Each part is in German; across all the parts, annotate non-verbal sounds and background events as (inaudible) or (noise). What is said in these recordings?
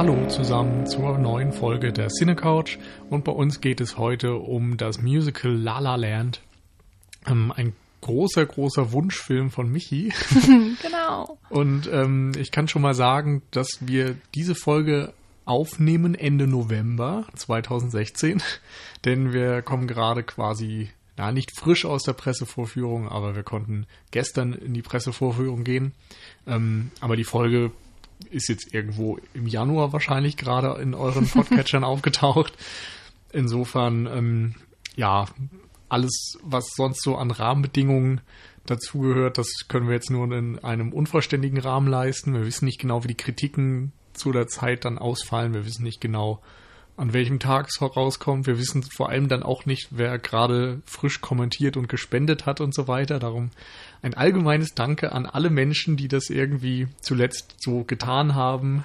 Hallo zusammen zur neuen Folge der Cinecouch und bei uns geht es heute um das Musical La La Land. Ähm, ein großer, großer Wunschfilm von Michi. (laughs) genau. Und ähm, ich kann schon mal sagen, dass wir diese Folge aufnehmen Ende November 2016, (laughs) denn wir kommen gerade quasi, na nicht frisch aus der Pressevorführung, aber wir konnten gestern in die Pressevorführung gehen. Ähm, aber die Folge ist jetzt irgendwo im Januar wahrscheinlich gerade in euren Podcatchern (laughs) aufgetaucht. Insofern, ähm, ja, alles, was sonst so an Rahmenbedingungen dazugehört, das können wir jetzt nur in einem unvollständigen Rahmen leisten. Wir wissen nicht genau, wie die Kritiken zu der Zeit dann ausfallen. Wir wissen nicht genau, an welchem Tag es rauskommt. Wir wissen vor allem dann auch nicht, wer gerade frisch kommentiert und gespendet hat und so weiter. Darum ein allgemeines Danke an alle Menschen, die das irgendwie zuletzt so getan haben.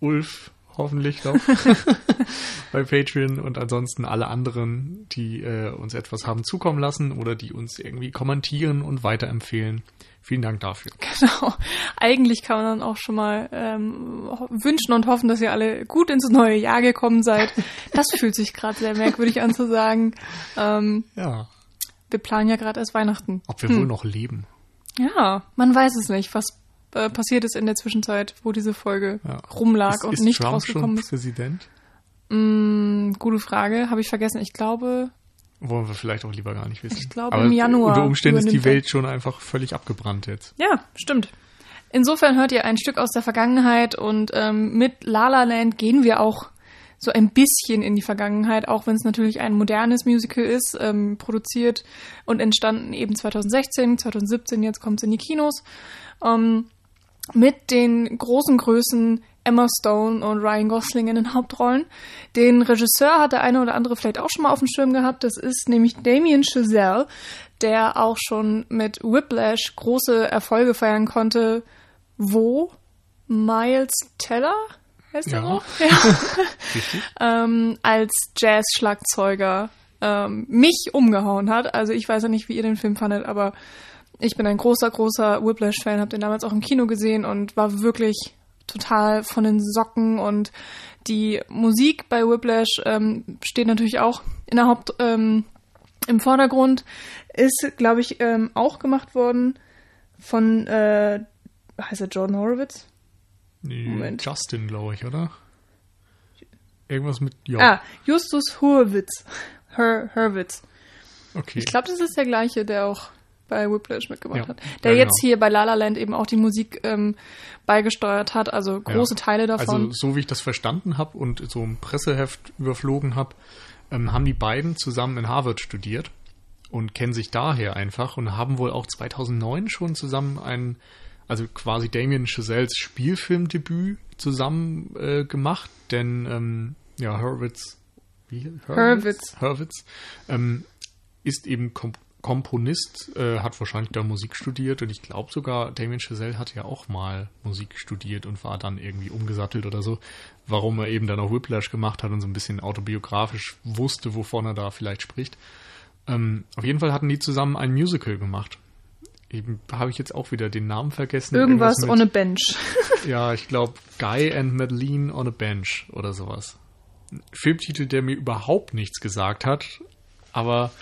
Ulf, hoffentlich doch, (laughs) bei Patreon und ansonsten alle anderen, die äh, uns etwas haben zukommen lassen oder die uns irgendwie kommentieren und weiterempfehlen. Vielen Dank dafür. Genau. Eigentlich kann man dann auch schon mal ähm, wünschen und hoffen, dass ihr alle gut ins neue Jahr gekommen seid. Das fühlt sich gerade sehr merkwürdig an zu sagen. Ähm, ja. Wir planen ja gerade erst Weihnachten. Ob wir hm. wohl noch leben? Ja, man weiß es nicht, was äh, passiert ist in der Zwischenzeit, wo diese Folge ja. rumlag ist, und ist nicht Trump rausgekommen schon ist. Präsident? Mm, gute Frage, habe ich vergessen. Ich glaube, wollen wir vielleicht auch lieber gar nicht wissen. Ich glaube, Aber im Januar. Unter Umständen ist die. Welt schon einfach völlig abgebrannt jetzt. Ja, stimmt. Insofern hört ihr ein Stück aus der Vergangenheit und ähm, mit La La Land gehen wir auch so ein bisschen in die Vergangenheit, auch wenn es natürlich ein modernes Musical ist, ähm, produziert und entstanden eben 2016, 2017, jetzt kommt es in die Kinos. Ähm, mit den großen Größen Emma Stone und Ryan Gosling in den Hauptrollen. Den Regisseur hat der eine oder andere vielleicht auch schon mal auf dem Schirm gehabt. Das ist nämlich Damien Chazelle, der auch schon mit Whiplash große Erfolge feiern konnte. Wo Miles Teller heißt Ja. er so? Ja. (laughs) Ähm, als Jazz-Schlagzeuger ähm, mich umgehauen hat. Also ich weiß ja nicht, wie ihr den Film fandet, aber ich bin ein großer, großer Whiplash-Fan, habe den damals auch im Kino gesehen und war wirklich total von den Socken und die Musik bei Whiplash ähm, steht natürlich auch in der Haupt ähm, im Vordergrund ist glaube ich ähm, auch gemacht worden von äh, heißt er Jordan Horowitz Moment. Justin, glaube ich, oder? Irgendwas mit J. ah Justus Hurwitz Her Hurwitz okay. ich glaube das ist der gleiche der auch bei Whiplash mitgemacht Ja, hat der ja, jetzt genau. hier bei La La Land eben auch die Musik ähm, beigesteuert hat also große Ja. Teile davon Also, so wie ich das verstanden habe und so ein Presseheft überflogen habe, ähm, haben die beiden zusammen in Harvard studiert und kennen sich daher einfach und haben wohl auch 2009 schon zusammen ein, also quasi Damien Chazelles Spielfilmdebüt zusammen äh, gemacht, denn ähm, ja, Hurwitz, wie? Hurwitz. Hurwitz ähm, ist eben Kom Komponist, äh, hat wahrscheinlich da Musik studiert und ich glaube sogar, Damien Chazelle hat ja auch mal Musik studiert und war dann irgendwie umgesattelt oder so, warum er eben dann auch Whiplash gemacht hat und so ein bisschen autobiografisch wusste, wovon er da vielleicht spricht. Ähm, auf jeden Fall hatten die zusammen ein Musical gemacht. Eben habe ich jetzt auch wieder den Namen vergessen. irgendwas mit, on a bench (laughs) Ja, ich glaube Guy and Madeline on a Bench oder sowas. Filmtitel, der mir überhaupt nichts gesagt hat. Aber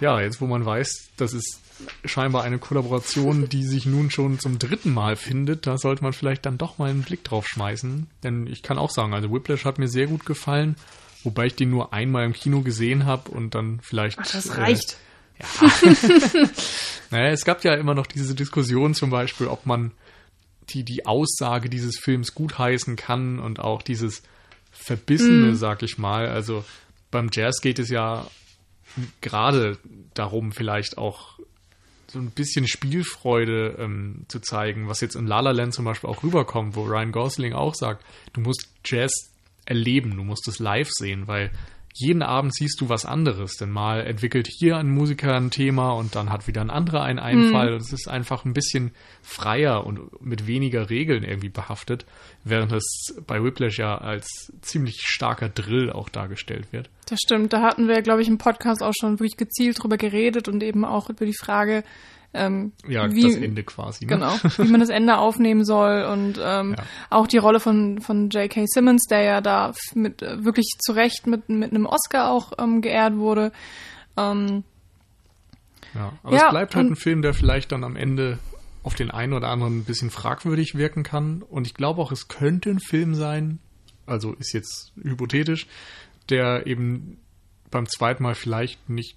ja, jetzt wo man weiß, das ist scheinbar eine Kollaboration, (laughs) die sich nun schon zum dritten Mal findet, da sollte man vielleicht dann doch mal einen Blick drauf schmeißen. Denn ich kann auch sagen, also Whiplash hat mir sehr gut gefallen, wobei ich den nur einmal im Kino gesehen habe und dann vielleicht. Ach, das äh, reicht (laughs) naja, es gab ja immer noch diese Diskussion zum Beispiel, ob man die, die Aussage dieses Films gutheißen kann und auch dieses Verbissene, Mm. sag ich mal. Also beim Jazz geht es ja gerade darum, vielleicht auch so ein bisschen Spielfreude ähm, zu zeigen, was jetzt in La La Land zum Beispiel auch rüberkommt, wo Ryan Gosling auch sagt, du musst Jazz erleben, du musst es live sehen, weil jeden Abend siehst du was anderes, denn mal entwickelt hier ein Musiker ein Thema und dann hat wieder ein anderer einen Einfall und es ist einfach ein bisschen freier und mit weniger Regeln irgendwie behaftet, während es bei Whiplash ja als ziemlich starker Drill auch dargestellt wird. Das stimmt. Da hatten wir, glaube ich, im Podcast auch schon wirklich gezielt drüber geredet und eben auch über die Frage, ähm, Ja, wie, das Ende quasi. Ne? Genau, wie man das Ende aufnehmen soll und ähm, Ja. auch die Rolle von, von J.K. Simmons, der ja da mit äh, wirklich zu Recht mit, mit einem Oscar auch ähm, geehrt wurde. Ähm, Ja, aber Ja, es bleibt halt ein Film, der vielleicht dann am Ende auf den einen oder anderen ein bisschen fragwürdig wirken kann. Und ich glaube auch, es könnte ein Film sein, also ist jetzt hypothetisch, der eben beim zweiten Mal vielleicht nicht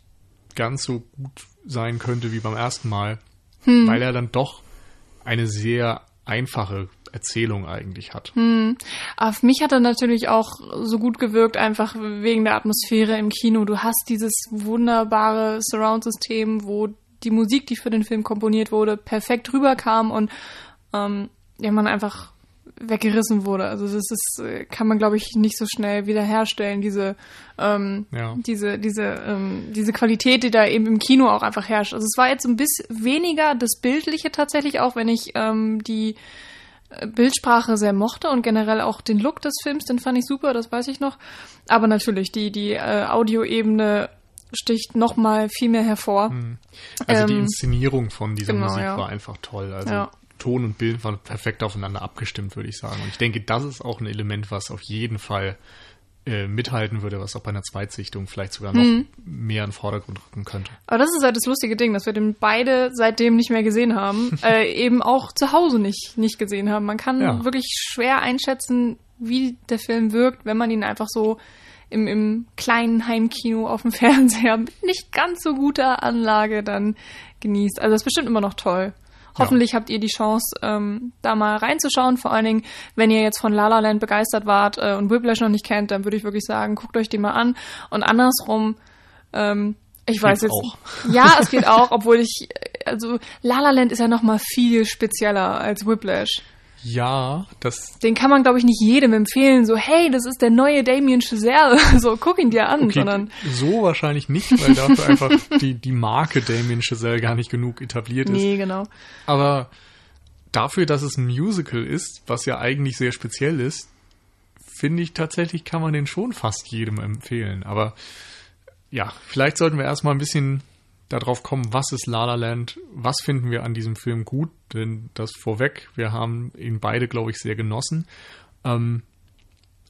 ganz so gut sein könnte wie beim ersten Mal, Hm. weil er dann doch eine sehr einfache Erzählung eigentlich hat. Auf mich hat er natürlich auch so gut gewirkt, einfach wegen der Atmosphäre im Kino. Du hast dieses wunderbare Surround-System, wo die Musik, die für den Film komponiert wurde, perfekt rüberkam und ähm, ja, man einfach weggerissen wurde. Also das ist, kann man, glaube ich, nicht so schnell wiederherstellen, diese, ähm, Ja. diese, diese, ähm, diese Qualität, die da eben im Kino auch einfach herrscht. Also es war jetzt ein bisschen weniger das Bildliche tatsächlich, auch wenn ich ähm, die äh, Bildsprache sehr mochte und generell auch den Look des Films, den fand ich super, das weiß ich noch. Aber natürlich, die, die äh, Audioebene sticht noch mal viel mehr hervor. Also die Ähm, Inszenierung von dieser genau, Musik ja. war einfach toll. Also Ja. Ton und Bild waren perfekt aufeinander abgestimmt, würde ich sagen. Und ich denke, das ist auch ein Element, was auf jeden Fall äh, mithalten würde, was auch bei einer Zweitsichtung vielleicht sogar noch Mhm. mehr in den Vordergrund rücken könnte. Aber das ist halt das lustige Ding, dass wir den beide seitdem nicht mehr gesehen haben, (laughs) äh, eben auch zu Hause nicht, nicht gesehen haben. Man kann Ja. wirklich schwer einschätzen, wie der Film wirkt, wenn man ihn einfach so im, im kleinen Heimkino auf dem (laughs) Fernseher mit nicht ganz so guter Anlage dann genießt. Also das ist bestimmt immer noch toll. Hoffentlich habt ihr die Chance, ähm, da mal reinzuschauen. Vor allen Dingen, wenn ihr jetzt von La La Land begeistert wart äh, und Whiplash noch nicht kennt, dann würde ich wirklich sagen, guckt euch die mal an. Und andersrum, ähm, ich weiß Geht's jetzt, auch. ja, es geht auch, obwohl ich, äh, also La La Land ist ja noch mal viel spezieller als Whiplash. Ja, das Den kann man, glaube ich, nicht jedem empfehlen, so, hey, das ist der neue Damien Chazelle, (laughs) so, guck ihn dir an, okay, sondern, so wahrscheinlich nicht, weil dafür einfach die, die Marke Damien Chazelle gar nicht genug etabliert ist. nee, genau. Aber dafür, dass es ein Musical ist, was ja eigentlich sehr speziell ist, finde ich tatsächlich, kann man den schon fast jedem empfehlen. Aber ja, vielleicht sollten wir erstmal ein bisschen darauf kommen, was ist La La Land, was finden wir an diesem Film gut, denn das vorweg, wir haben ihn beide, glaube ich, sehr genossen. Ähm,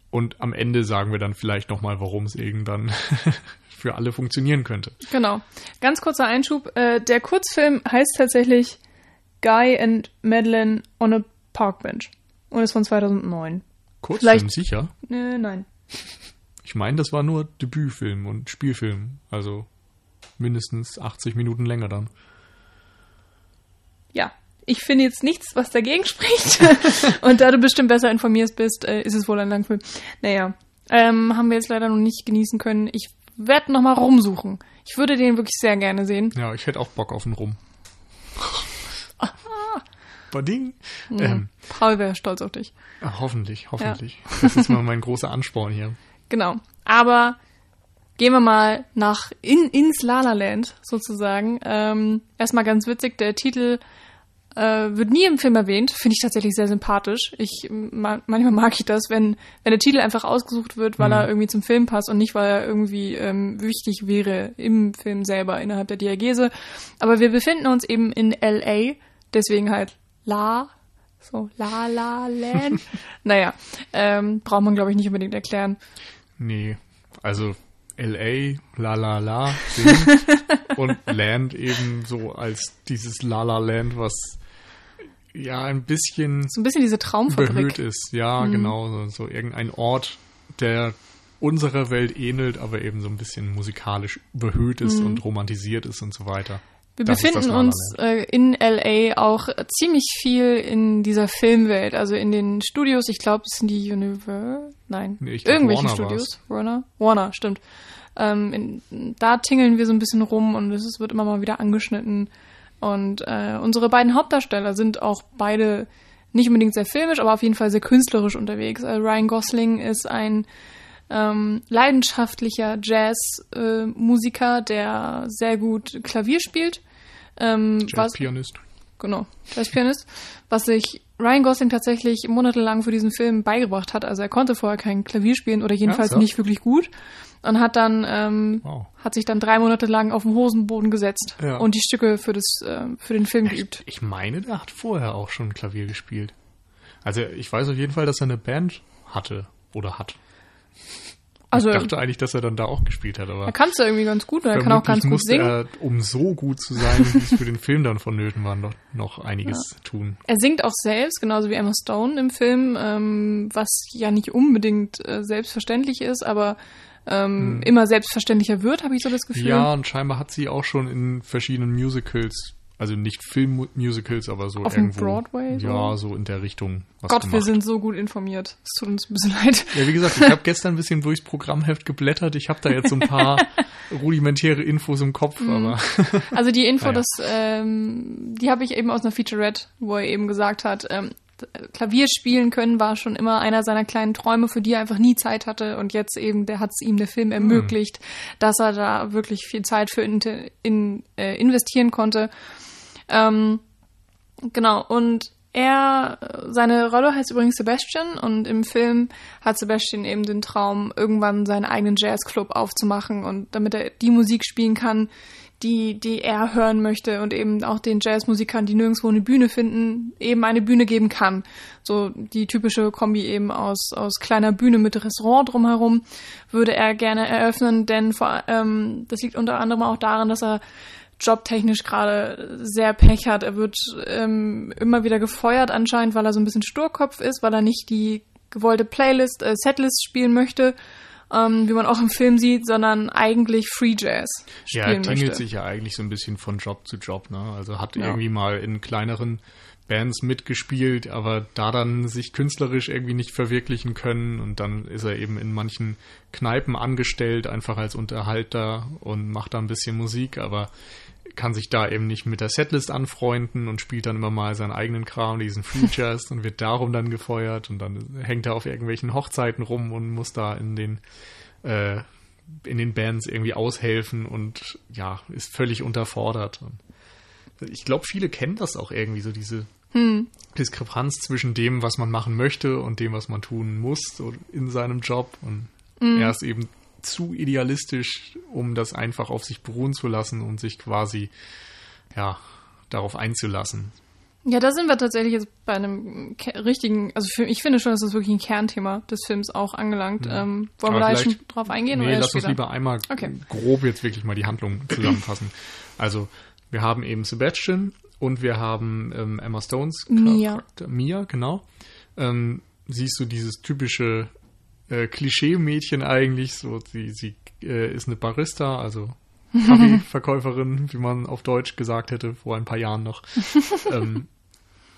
und am Ende sagen wir dann vielleicht nochmal, warum es irgendwann (laughs) für alle funktionieren könnte. Genau. Ganz kurzer Einschub. Äh, der Kurzfilm heißt tatsächlich Guy and Madeline on a Park Bench und ist von 2009. Kurzfilm, Vielleicht- sicher. Äh, nein. Ich meine, das war nur Debütfilm und Spielfilm. Also mindestens 80 Minuten länger dann. Ja. Ich finde jetzt nichts, was dagegen (laughs) spricht. (laughs) und da du bestimmt besser informiert bist, äh, ist es wohl ein Langfilm. Naja. Ähm, haben wir jetzt leider noch nicht genießen können. Ich werde noch mal rumsuchen. Ich würde den wirklich sehr gerne sehen. Ja, ich hätte auch Bock auf einen Rum. (laughs) Bading. Ähm, Paul wäre stolz auf dich. ah, hoffentlich, hoffentlich. Das ist mal mein großer Ansporn hier. Genau. Aber gehen wir mal nach in, ins La La Land sozusagen. Ähm, erstmal ganz witzig, der Titel äh, wird nie im Film erwähnt. Finde ich tatsächlich sehr sympathisch. Ich ma manchmal mag ich das, wenn wenn der Titel einfach ausgesucht wird, weil Mhm. er irgendwie zum Film passt und nicht, weil er irgendwie ähm, wichtig wäre im Film selber innerhalb der Diagese. Aber wir befinden uns eben in L.A. Deswegen halt La so La La Land. (laughs) naja, ähm, braucht man glaube ich nicht unbedingt erklären. Nee, also LA, La La (laughs) La, und Land eben so als dieses La La Land, was ja ein bisschen So ein bisschen diese Traumfabrik. ist. Ja, genau, so, so irgendein Ort, der unserer Welt ähnelt, aber eben so ein bisschen musikalisch behöht ist und romantisiert ist und so weiter. Wir Das befinden uns äh, in LA auch ziemlich viel in dieser Filmwelt, also in den Studios. Ich glaube, es sind die Universal, nein, Nee, glaub, irgendwelche Warner Studios. Warner, Warner, stimmt. Ähm, in, da tingeln wir so ein bisschen rum und es wird immer mal wieder angeschnitten. Und äh, unsere beiden Hauptdarsteller sind auch beide nicht unbedingt sehr filmisch, aber auf jeden Fall sehr künstlerisch unterwegs. Äh, Ryan Gosling ist ein ähm, leidenschaftlicher Jazz-Musiker, der sehr gut Klavier spielt. Ähm, Jazzpianist. genau, Jazzpianist, was sich Ryan Gosling tatsächlich monatelang für diesen Film beigebracht hat. Also er konnte vorher kein Klavier spielen oder jedenfalls Ach so. nicht wirklich gut und hat dann ähm, Wow. hat sich dann drei Monate lang auf den Hosenboden gesetzt Ja. und die Stücke für das äh, für den Film geübt. Ich meine, der hat vorher auch schon Klavier gespielt. Also ich weiß auf jeden Fall, dass er eine Band hatte oder hat. Also ich dachte eigentlich, dass er dann da auch gespielt hat, aber er kann es ja irgendwie ganz gut und er kann auch ganz gut singen. er, um so gut zu sein, wie es für den Film dann vonnöten war, noch, noch einiges tun. Er singt auch selbst, genauso wie Emma Stone im Film, ähm, was ja nicht unbedingt äh, selbstverständlich ist, aber ähm, immer selbstverständlicher wird, habe ich so das Gefühl. Hm. Ja, und scheinbar hat sie auch schon in verschiedenen Musicals, also nicht Filmmusicals, aber so Auf dem irgendwo. Broadway so? Ja, so in der Richtung. Gott, gemacht. wir sind so gut informiert. Es tut uns ein bisschen (laughs) leid. Ja, wie gesagt, ich habe gestern ein bisschen durchs Programmheft geblättert. Ich habe da jetzt so ein paar (laughs) rudimentäre Infos im Kopf, Mhm. aber Also die Info, (laughs) Naja. das, ähm, die habe ich eben aus einer Featurette, wo er eben gesagt hat, ähm, Klavier spielen können war schon immer einer seiner kleinen Träume, für die er einfach nie Zeit hatte. Und jetzt eben, der hat es ihm der Film ermöglicht, dass er da wirklich viel Zeit für in, in, äh, investieren konnte. Ähm, genau, und er, seine Rolle heißt übrigens Sebastian und im Film hat Sebastian eben den Traum, irgendwann seinen eigenen Jazzclub aufzumachen und damit er die Musik spielen kann, die, die er hören möchte und eben auch den Jazzmusikern, die nirgendwo eine Bühne finden, eben eine Bühne geben kann. So die typische Kombi eben aus, aus kleiner Bühne mit Restaurant drumherum würde er gerne eröffnen, denn vor, ähm, das liegt unter anderem auch daran, dass er jobtechnisch gerade sehr Pech hat. Er wird ähm, immer wieder gefeuert anscheinend, weil er so ein bisschen Sturkopf ist, weil er nicht die gewollte Playlist, äh, Setlist spielen möchte, ähm, wie man auch im Film sieht, sondern eigentlich Free Jazz ja, spielen er tingelt möchte. sich ja eigentlich so ein bisschen von Job zu Job. Ne? Also hat Ja. irgendwie mal in kleineren Bands mitgespielt, aber da dann sich künstlerisch irgendwie nicht verwirklichen können und dann ist er eben in manchen Kneipen angestellt, einfach als Unterhalter und macht da ein bisschen Musik, aber kann sich da eben nicht mit der Setlist anfreunden und spielt dann immer mal seinen eigenen Kram, diesen Jazz und wird darum dann gefeuert und dann hängt er auf irgendwelchen Hochzeiten rum und muss da in den äh, in den Bands irgendwie aushelfen und ja, ist völlig unterfordert. Und ich glaube, viele kennen das auch irgendwie, so diese Diskrepanz zwischen dem, was man machen möchte und dem, was man tun muss so in seinem Job. Und er ist eben zu idealistisch, um das einfach auf sich beruhen zu lassen und sich quasi ja darauf einzulassen. Ja, da sind wir tatsächlich jetzt bei einem richtigen, also für, ich finde schon, dass das wirklich ein Kernthema des Films auch angelangt. Ähm, wollen wir Aber da jetzt vielleicht- schon drauf eingehen Nee, oder lass uns lieber einmal Okay. grob jetzt wirklich mal die Handlung zusammenfassen. Also, wir haben eben Sebastian und wir haben ähm, Emma Stones Mia. Mia, genau. Ähm, siehst du dieses typische äh, Klischee-Mädchen eigentlich, so sie, sie äh, ist eine Barista, also (laughs) Kaffeeverkäuferin, wie man auf Deutsch gesagt hätte, vor ein paar Jahren noch. (laughs) ähm,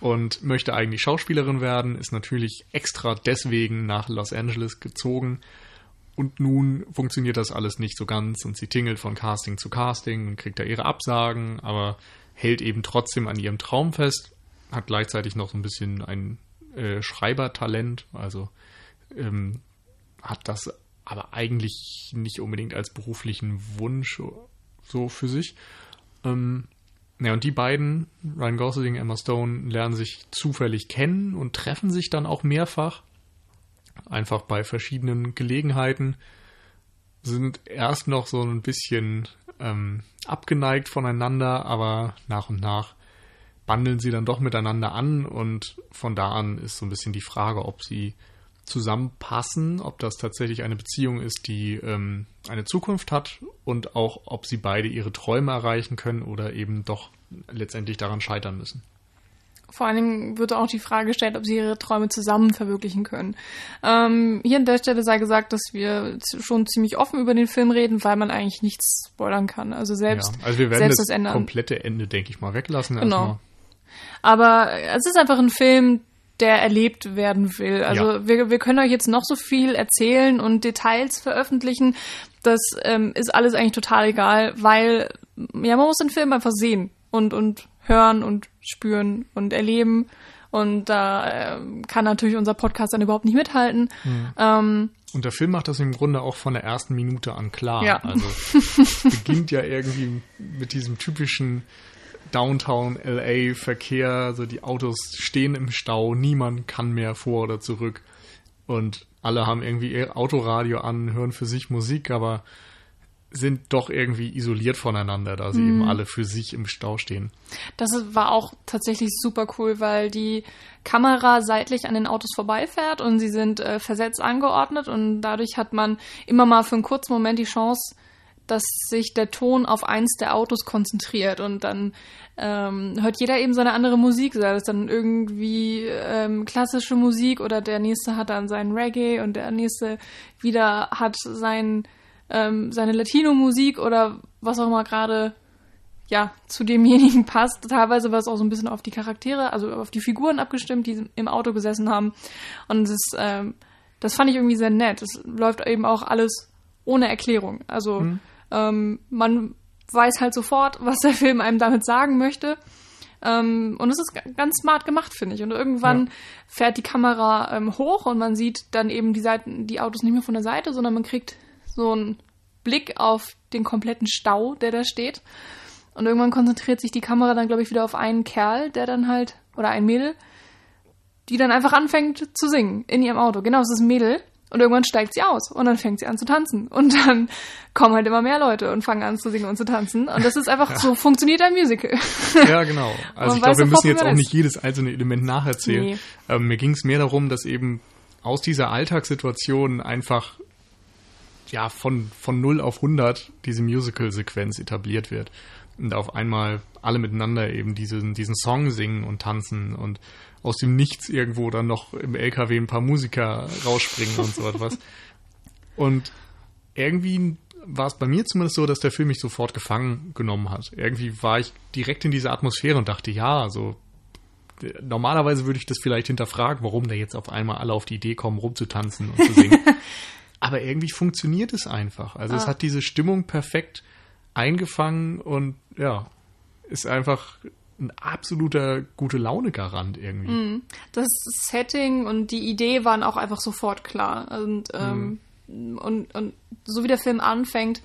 und möchte eigentlich Schauspielerin werden, ist natürlich extra deswegen nach Los Angeles gezogen. Und nun funktioniert das alles nicht so ganz und sie tingelt von Casting zu Casting und kriegt da ihre Absagen, aber hält eben trotzdem an ihrem Traum fest, hat gleichzeitig noch so ein bisschen ein äh, Schreibertalent, also ähm, hat das aber eigentlich nicht unbedingt als beruflichen Wunsch so für sich. Ähm, ja, und die beiden, Ryan Gosling, Emma Stone, lernen sich zufällig kennen und treffen sich dann auch mehrfach. Einfach bei verschiedenen Gelegenheiten. Sind erst noch so ein bisschen ähm, abgeneigt voneinander, aber nach und nach bandeln sie dann doch miteinander an und von da an ist so ein bisschen die Frage, ob sie zusammenpassen, ob das tatsächlich eine Beziehung ist, die ähm, eine Zukunft hat und auch, ob sie beide ihre Träume erreichen können oder eben doch letztendlich daran scheitern müssen. Vor allen Dingen wird auch die Frage gestellt, ob sie ihre Träume zusammen verwirklichen können. Ähm, hier an der Stelle sei gesagt, dass wir schon ziemlich offen über den Film reden, weil man eigentlich nichts spoilern kann. Also selbst, ja, also wir werden selbst das, das komplette Ende, denke ich mal, weglassen. Genau. erstmal. Aber es ist einfach ein Film, der erlebt werden will. Also Ja. wir, wir können euch jetzt noch so viel erzählen und Details veröffentlichen. Das ähm, ist alles eigentlich total egal, weil ja man muss den Film einfach sehen und und hören und spüren und erleben. Und da ähm, kann natürlich unser Podcast dann überhaupt nicht mithalten. Hm. Ähm, Und der Film macht das im Grunde auch von der ersten Minute an klar. Ja. Also es (laughs) beginnt ja irgendwie mit diesem typischen Downtown LA Verkehr, also die Autos stehen im Stau, niemand kann mehr vor oder zurück und alle haben irgendwie ihr Autoradio an, hören für sich Musik, aber sind doch irgendwie isoliert voneinander, da sie mhm. eben alle für sich im Stau stehen. Das war auch tatsächlich super cool, weil die Kamera seitlich an den Autos vorbeifährt und sie sind äh, versetzt angeordnet und dadurch hat man immer mal für einen kurzen Moment die Chance, dass sich der Ton auf eins der Autos konzentriert und dann ähm, hört jeder eben seine andere Musik, sei das dann irgendwie ähm, klassische Musik oder der nächste hat dann seinen Reggae und der nächste wieder hat sein, ähm, seine Latino-Musik oder was auch immer gerade ja zu demjenigen (laughs) passt. Teilweise war es auch so ein bisschen auf die Charaktere, also auf die Figuren abgestimmt, die im Auto gesessen haben und es ist, ähm, das fand ich irgendwie sehr nett. Es läuft eben auch alles ohne Erklärung. Also mhm ähm, man weiß halt sofort, was der Film einem damit sagen möchte. Ähm, und es ist ganz smart gemacht, finde ich. Und irgendwann ja. fährt die Kamera ähm, hoch und man sieht dann eben die Seiten, die Autos nicht mehr von der Seite, sondern man kriegt so einen Blick auf den kompletten Stau, der da steht. Und irgendwann konzentriert sich die Kamera dann, glaube ich, wieder auf einen Kerl, der dann halt, oder ein Mädel, die dann einfach anfängt zu singen in ihrem Auto. Genau, es ist ein Mädel. Und irgendwann steigt sie aus und dann fängt sie an zu tanzen. Und dann (laughs) kommen halt immer mehr Leute und fangen an zu singen und zu tanzen. Und das ist einfach ja. so, funktioniert ein Musical. (laughs) Ja, genau. Also ich glaube, wir müssen jetzt auch nicht jedes einzelne Element nacherzählen. Nee. Ähm, mir ging es mehr darum, dass eben aus dieser Alltagssituation einfach ja von, von 0 auf 100 diese Musical-Sequenz etabliert wird. Und auf einmal alle miteinander eben diesen, diesen Song singen und tanzen und aus dem Nichts irgendwo dann noch im LKW ein paar Musiker rausspringen und so (laughs) etwas. Und irgendwie war es bei mir zumindest so, dass der Film mich sofort gefangen genommen hat. Irgendwie war ich direkt in dieser Atmosphäre und dachte, ja, so normalerweise würde ich das vielleicht hinterfragen, warum da jetzt auf einmal alle auf die Idee kommen, rumzutanzen und zu singen. (laughs) Aber irgendwie funktioniert es einfach. Also ah. es hat diese Stimmung perfekt eingefangen und ja, ist einfach ein absoluter gute Laune-Garant irgendwie. Mm. Das Setting und die Idee waren auch einfach sofort klar. Und, ähm, mm. und, und so wie der Film anfängt,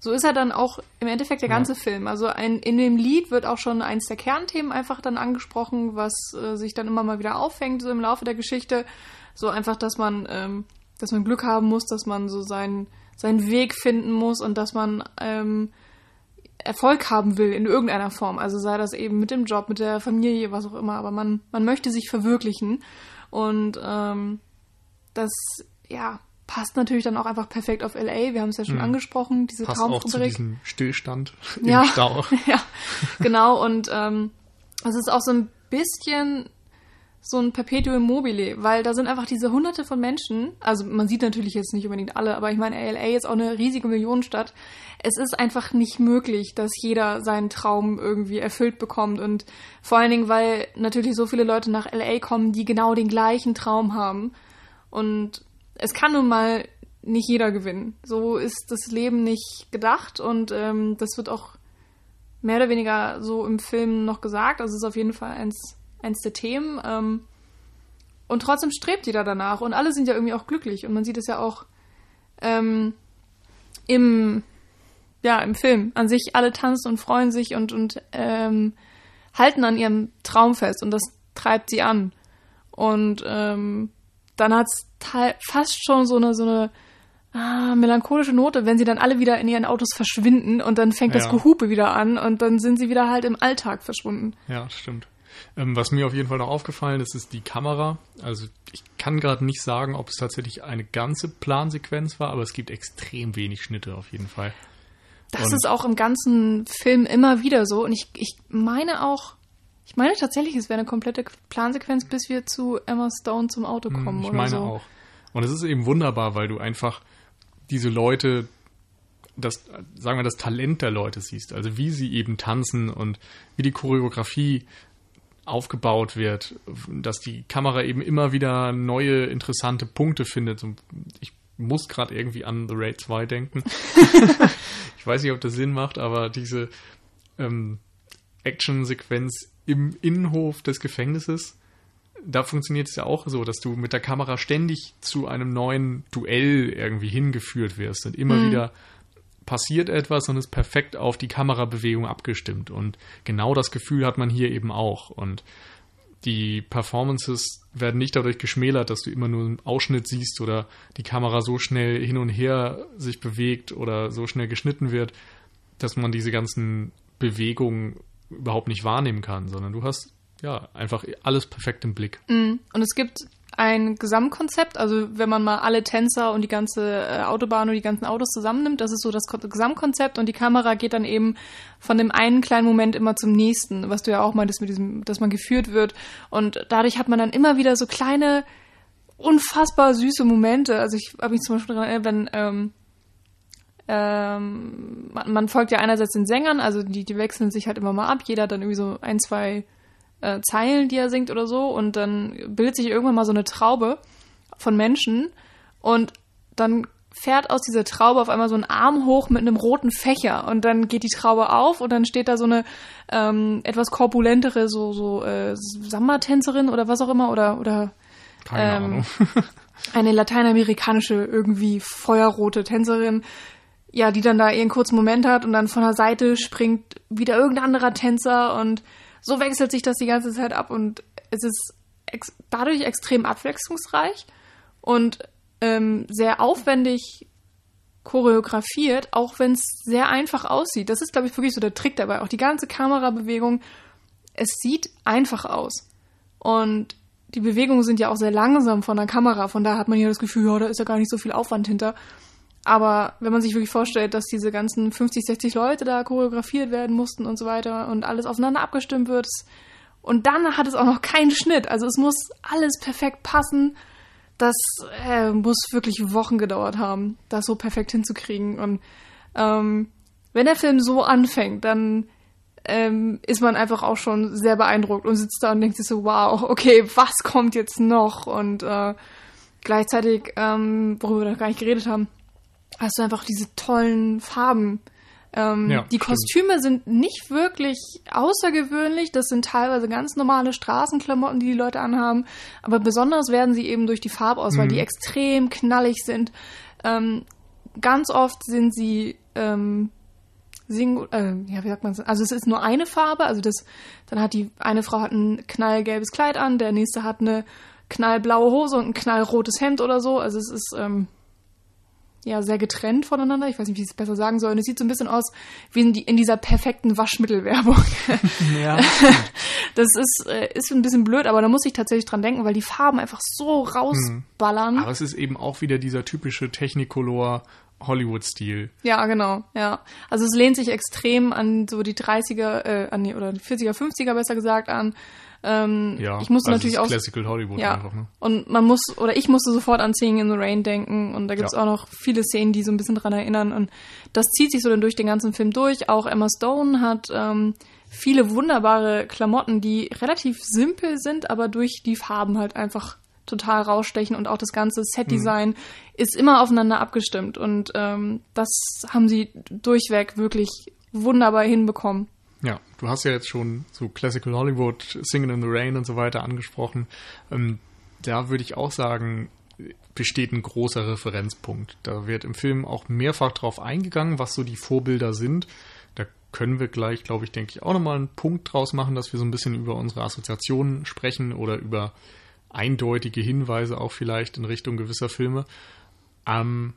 so ist er dann auch im Endeffekt der ganze ja. Film. Also ein, in dem Lied wird auch schon eins der Kernthemen einfach dann angesprochen, was äh, sich dann immer mal wieder auffängt, so im Laufe der Geschichte. So einfach, dass man, ähm, dass man Glück haben muss, dass man so seinen, seinen Weg finden muss und dass man ähm, Erfolg haben will in irgendeiner Form. Also sei das eben mit dem Job, mit der Familie, was auch immer. Aber man, man möchte sich verwirklichen. Und ähm, das, ja, passt natürlich dann auch einfach perfekt auf LA. Wir haben es ja schon hm. angesprochen, diese passt Traumfabrik. Auch zu diesem Stillstand (laughs) im ja, Stau. (laughs) ja, genau. Und ähm, es ist auch so ein bisschen so ein Perpetuum mobile, weil da sind einfach diese hunderte von Menschen, also man sieht natürlich jetzt nicht unbedingt alle, aber ich meine, LA ist auch eine riesige Millionenstadt. Es ist einfach nicht möglich, dass jeder seinen Traum irgendwie erfüllt bekommt und vor allen Dingen, weil natürlich so viele Leute nach LA kommen, die genau den gleichen Traum haben und es kann nun mal nicht jeder gewinnen. So ist das Leben nicht gedacht und ähm, das wird auch mehr oder weniger so im Film noch gesagt. Also es ist auf jeden Fall eins eins der Themen. Ähm, und trotzdem strebt jeder danach und alle sind ja irgendwie auch glücklich und man sieht es ja auch ähm, im ja im Film an sich alle tanzen und freuen sich und und ähm, halten an ihrem Traum fest und das treibt sie an und ähm, dann hat es fast schon so eine so eine ah, melancholische Note, wenn sie dann alle wieder in ihren Autos verschwinden und dann fängt ja. das Gehupe wieder an und dann sind sie wieder halt im Alltag verschwunden. Ja, stimmt. Ähm, was mir auf jeden Fall noch aufgefallen ist, ist die Kamera. Also ich kann gerade nicht sagen, ob es tatsächlich eine ganze Plansequenz war, aber es gibt extrem wenig Schnitte auf jeden Fall. Das und ist auch im ganzen Film immer wieder so. Und ich, ich meine auch, ich meine tatsächlich, es wäre eine komplette Plansequenz, bis wir zu Emma Stone zum Auto hm, kommen. Ich meine so. auch. Und es ist eben wunderbar, weil du einfach diese Leute das, sagen wir, das Talent der Leute siehst, also wie sie eben tanzen und wie die Choreografie aufgebaut wird, dass die Kamera eben immer wieder neue interessante Punkte findet. Ich muss gerade irgendwie an The Raid 2 denken. (laughs) ich weiß nicht, ob das Sinn macht, aber diese ähm, Action-Sequenz im Innenhof des Gefängnisses, da funktioniert es ja auch so, dass du mit der Kamera ständig zu einem neuen Duell irgendwie hingeführt wirst und immer mhm. wieder passiert etwas und ist perfekt auf die Kamerabewegung abgestimmt. Und genau das Gefühl hat man hier eben auch. Und die Performances werden nicht dadurch geschmälert, dass du immer nur einen Ausschnitt siehst oder die Kamera so schnell hin und her sich bewegt oder so schnell geschnitten wird, dass man diese ganzen Bewegungen überhaupt nicht wahrnehmen kann, sondern du hast ja einfach alles perfekt im Blick. Mm. Und es gibt ein Gesamtkonzept, also wenn man mal alle Tänzer und die ganze äh, Autobahn und die ganzen Autos zusammennimmt, das ist so das Gesamtkonzept. Und die Kamera geht dann eben von dem einen kleinen Moment immer zum nächsten, was du ja auch meintest mit diesem, dass man geführt wird. Und dadurch hat man dann immer wieder so kleine, unfassbar süße Momente. Also ich habe mich zum Beispiel daran erinnert, wenn ähm, ähm, man, man, folgt ja einerseits den Sängern, also die, die wechseln sich halt immer mal ab, jeder hat dann irgendwie so ein, zwei äh, Zeilen, die er singt oder so. Und dann bildet sich irgendwann mal so eine Traube von Menschen. Und dann fährt aus dieser Traube auf einmal so ein Arm hoch mit einem roten Fächer und dann geht die Traube auf und dann steht da so eine ähm, etwas korpulentere so so äh, Samba-Tänzerin oder was auch immer oder oder ähm, (laughs) eine lateinamerikanische irgendwie feuerrote Tänzerin ja die dann da ihren kurzen Moment hat und dann von der Seite springt wieder irgendein anderer Tänzer und so wechselt sich das die ganze Zeit ab und es ist ex dadurch extrem abwechslungsreich und ähm, sehr aufwendig choreografiert, auch wenn es sehr einfach aussieht. Das ist, glaube ich, wirklich so der Trick dabei. Auch die ganze Kamerabewegung, es sieht einfach aus. Und die Bewegungen sind ja auch sehr langsam von der Kamera, von da hat man ja das Gefühl, ja, da ist ja gar nicht so viel Aufwand hinter. Aber wenn man sich wirklich vorstellt, dass diese ganzen 50, 60 Leute da choreografiert werden mussten und so weiter und alles aufeinander abgestimmt wird, und dann hat es auch noch keinen Schnitt. Also es muss alles perfekt passen. Das äh, muss wirklich Wochen gedauert haben, das so perfekt hinzukriegen. Und ähm, wenn der Film so anfängt, dann ähm, ist man einfach auch schon sehr beeindruckt und sitzt da und denkt sich so, wow, okay, was kommt jetzt noch? Und äh, gleichzeitig, ähm, worüber wir noch gar nicht geredet haben, hast du einfach diese tollen Farben. Ähm, ja, die Kostüme stimmt. sind nicht wirklich außergewöhnlich. Das sind teilweise ganz normale Straßenklamotten, die die Leute anhaben. Aber besonders werden sie eben durch die Farbauswahl, mhm. die extrem knallig sind. Ähm, ganz oft sind sie ähm, Sing äh, ja, wie sagt man Also es ist nur eine Farbe. Also das, dann hat die eine Frau hat ein knallgelbes Kleid an, der nächste hat eine knallblaue Hose und ein knallrotes Hemd oder so. Also es ist ähm, ja sehr getrennt voneinander. Ich weiß nicht, wie ich es besser sagen soll. Und es sieht so ein bisschen aus wie in, die, in dieser perfekten Waschmittelwerbung. (laughs) Ja. (laughs) Das ist, äh, ist ein bisschen blöd, aber da muss ich tatsächlich dran denken, weil die Farben einfach so rausballern. Aber es ist eben auch wieder dieser typische Technicolor Hollywood-Stil. Ja, genau, ja. Also es lehnt sich extrem an so die 30er, äh, an die, oder die 40er, 50er besser gesagt an. Ähm, ja, ich musste also natürlich auch. Classical Hollywood ja. einfach, ne? Und man muss, oder ich musste sofort an Singing in the Rain denken und da gibt es ja. auch noch viele Szenen, die so ein bisschen dran erinnern und das zieht sich so dann durch den ganzen Film durch. Auch Emma Stone hat ähm, viele wunderbare Klamotten, die relativ simpel sind, aber durch die Farben halt einfach total rausstechen und auch das ganze Setdesign mhm. ist immer aufeinander abgestimmt und ähm, das haben sie durchweg wirklich wunderbar hinbekommen. Ja, du hast ja jetzt schon so Classical Hollywood, Singing in the Rain und so weiter angesprochen. Ähm, da würde ich auch sagen, besteht ein großer Referenzpunkt. Da wird im Film auch mehrfach drauf eingegangen, was so die Vorbilder sind. Da können wir gleich, glaube ich, denke ich, auch nochmal einen Punkt draus machen, dass wir so ein bisschen über unsere Assoziationen sprechen oder über eindeutige Hinweise auch vielleicht in Richtung gewisser Filme. Ähm,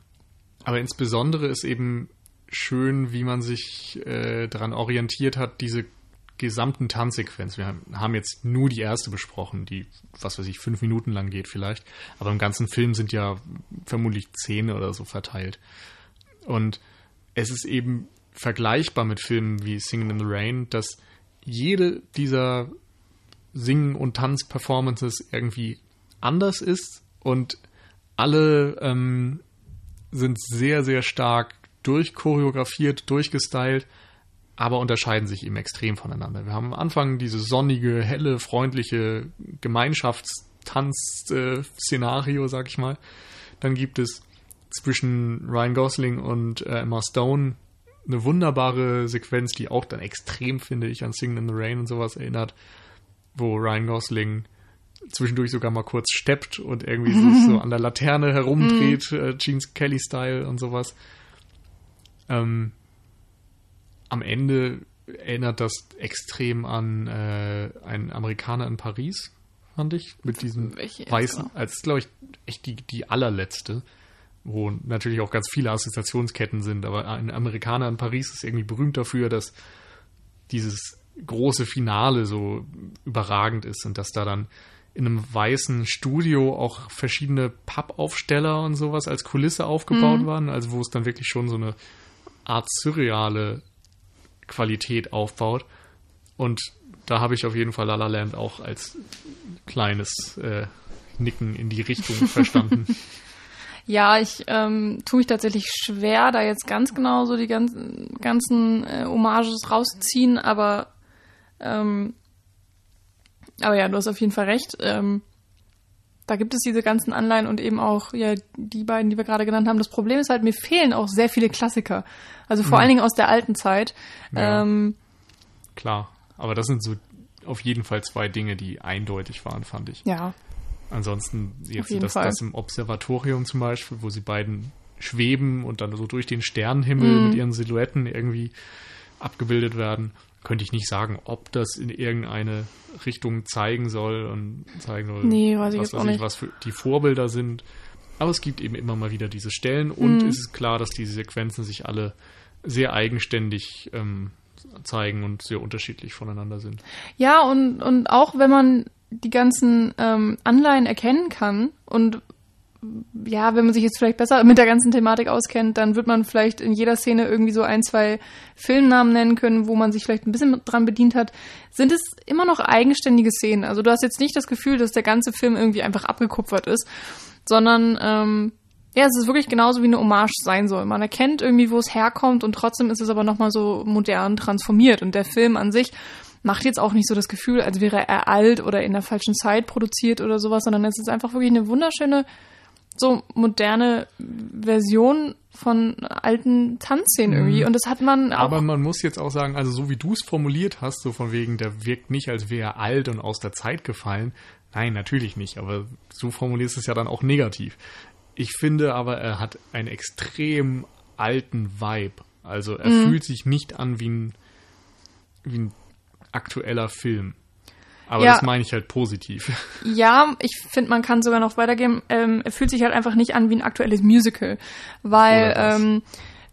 aber insbesondere ist eben schön, wie man sich äh, daran orientiert hat, diese gesamten Tanzsequenz. Wir haben jetzt nur die erste besprochen, die, was weiß ich, fünf Minuten lang geht vielleicht. Aber im ganzen Film sind ja vermutlich zehn oder so verteilt. Und es ist eben vergleichbar mit Filmen wie Singing in the Rain, dass jede dieser Singen- und Tanz-Performances irgendwie anders ist und alle ähm, sind sehr, sehr stark durchchoreografiert, durchgestylt, aber unterscheiden sich eben extrem voneinander. Wir haben am Anfang diese sonnige, helle, freundliche Gemeinschaftstanz-Szenario, sag ich mal. Dann gibt es zwischen Ryan Gosling und äh, Emma Stone eine wunderbare Sequenz, die auch dann extrem, finde ich, an Singing in the Rain und sowas erinnert, wo Ryan Gosling zwischendurch sogar mal kurz steppt und irgendwie so, (laughs) so an der Laterne herumdreht, mhm. äh, Jeans Kelly-Style und sowas. Ähm, am Ende erinnert das extrem an äh, einen Amerikaner in Paris, fand ich, mit diesem Welche weißen, genau? als glaube ich echt die, die allerletzte, wo natürlich auch ganz viele Assoziationsketten sind, aber ein Amerikaner in Paris ist irgendwie berühmt dafür, dass dieses große Finale so überragend ist und dass da dann in einem weißen Studio auch verschiedene Pappaufsteller und sowas als Kulisse aufgebaut waren, also wo es dann wirklich schon so eine Art surreale Qualität aufbaut. Und da habe ich auf jeden Fall La La Land auch als kleines äh, Nicken in die Richtung (laughs) verstanden. Ja, ich ähm, tue mich tatsächlich schwer, da jetzt ganz genau so die ganzen, ganzen äh, Hommages rauszuziehen, aber ähm, aber ja, du hast auf jeden Fall recht. Ähm, da gibt es diese ganzen Anleihen und eben auch ja die beiden, die wir gerade genannt haben. Das Problem ist halt, mir fehlen auch sehr viele Klassiker. Also vor allen Dingen aus der alten Zeit. Ja. Ähm, Klar. Aber das sind so auf jeden Fall zwei Dinge, die eindeutig waren, fand ich. ja, Ansonsten jetzt das, das im Observatorium zum Beispiel, wo sie beiden schweben und dann so durch den Sternenhimmel Mhm. mit ihren Silhouetten irgendwie abgebildet werden, könnte ich nicht sagen, ob das in irgendeine Richtung zeigen soll und zeigen soll, Nee, weiß ich was, ich, nicht. was für die Vorbilder sind. Aber es gibt eben immer mal wieder diese Stellen und Mhm. es ist klar, dass diese Sequenzen sich alle sehr eigenständig ähm, zeigen und sehr unterschiedlich voneinander sind. Ja, und, und auch wenn man die ganzen ähm, Anleihen erkennen kann und ja, wenn man sich jetzt vielleicht besser mit der ganzen Thematik auskennt, dann wird man vielleicht in jeder Szene irgendwie so ein, zwei Filmnamen nennen können, wo man sich vielleicht ein bisschen dran bedient hat. Sind es immer noch eigenständige Szenen? Also du hast jetzt nicht das Gefühl, dass der ganze Film irgendwie einfach abgekupfert ist, sondern ähm, ja, es ist wirklich genauso wie eine Hommage sein soll. Man erkennt irgendwie, wo es herkommt und trotzdem ist es aber nochmal so modern transformiert. Und der Film an sich macht jetzt auch nicht so das Gefühl, als wäre er alt oder in der falschen Zeit produziert oder sowas, sondern es ist einfach wirklich eine wunderschöne, so moderne Version von alten Tanzszenen irgendwie. Und das hat man auch. Aber man muss jetzt auch sagen, also so wie du es formuliert hast, so von wegen, der wirkt nicht, als wäre er alt und aus der Zeit gefallen. Nein, natürlich nicht, aber so formulierst du es ja dann auch negativ. Ich finde aber, er hat einen extrem alten Vibe. Also er Mhm. fühlt sich nicht an wie ein, wie ein aktueller Film. Aber Ja. das meine ich halt positiv. (laughs) Ja, ich finde, man kann sogar noch weitergehen. Ähm, er fühlt sich halt einfach nicht an wie ein aktuelles Musical. Weil, ähm,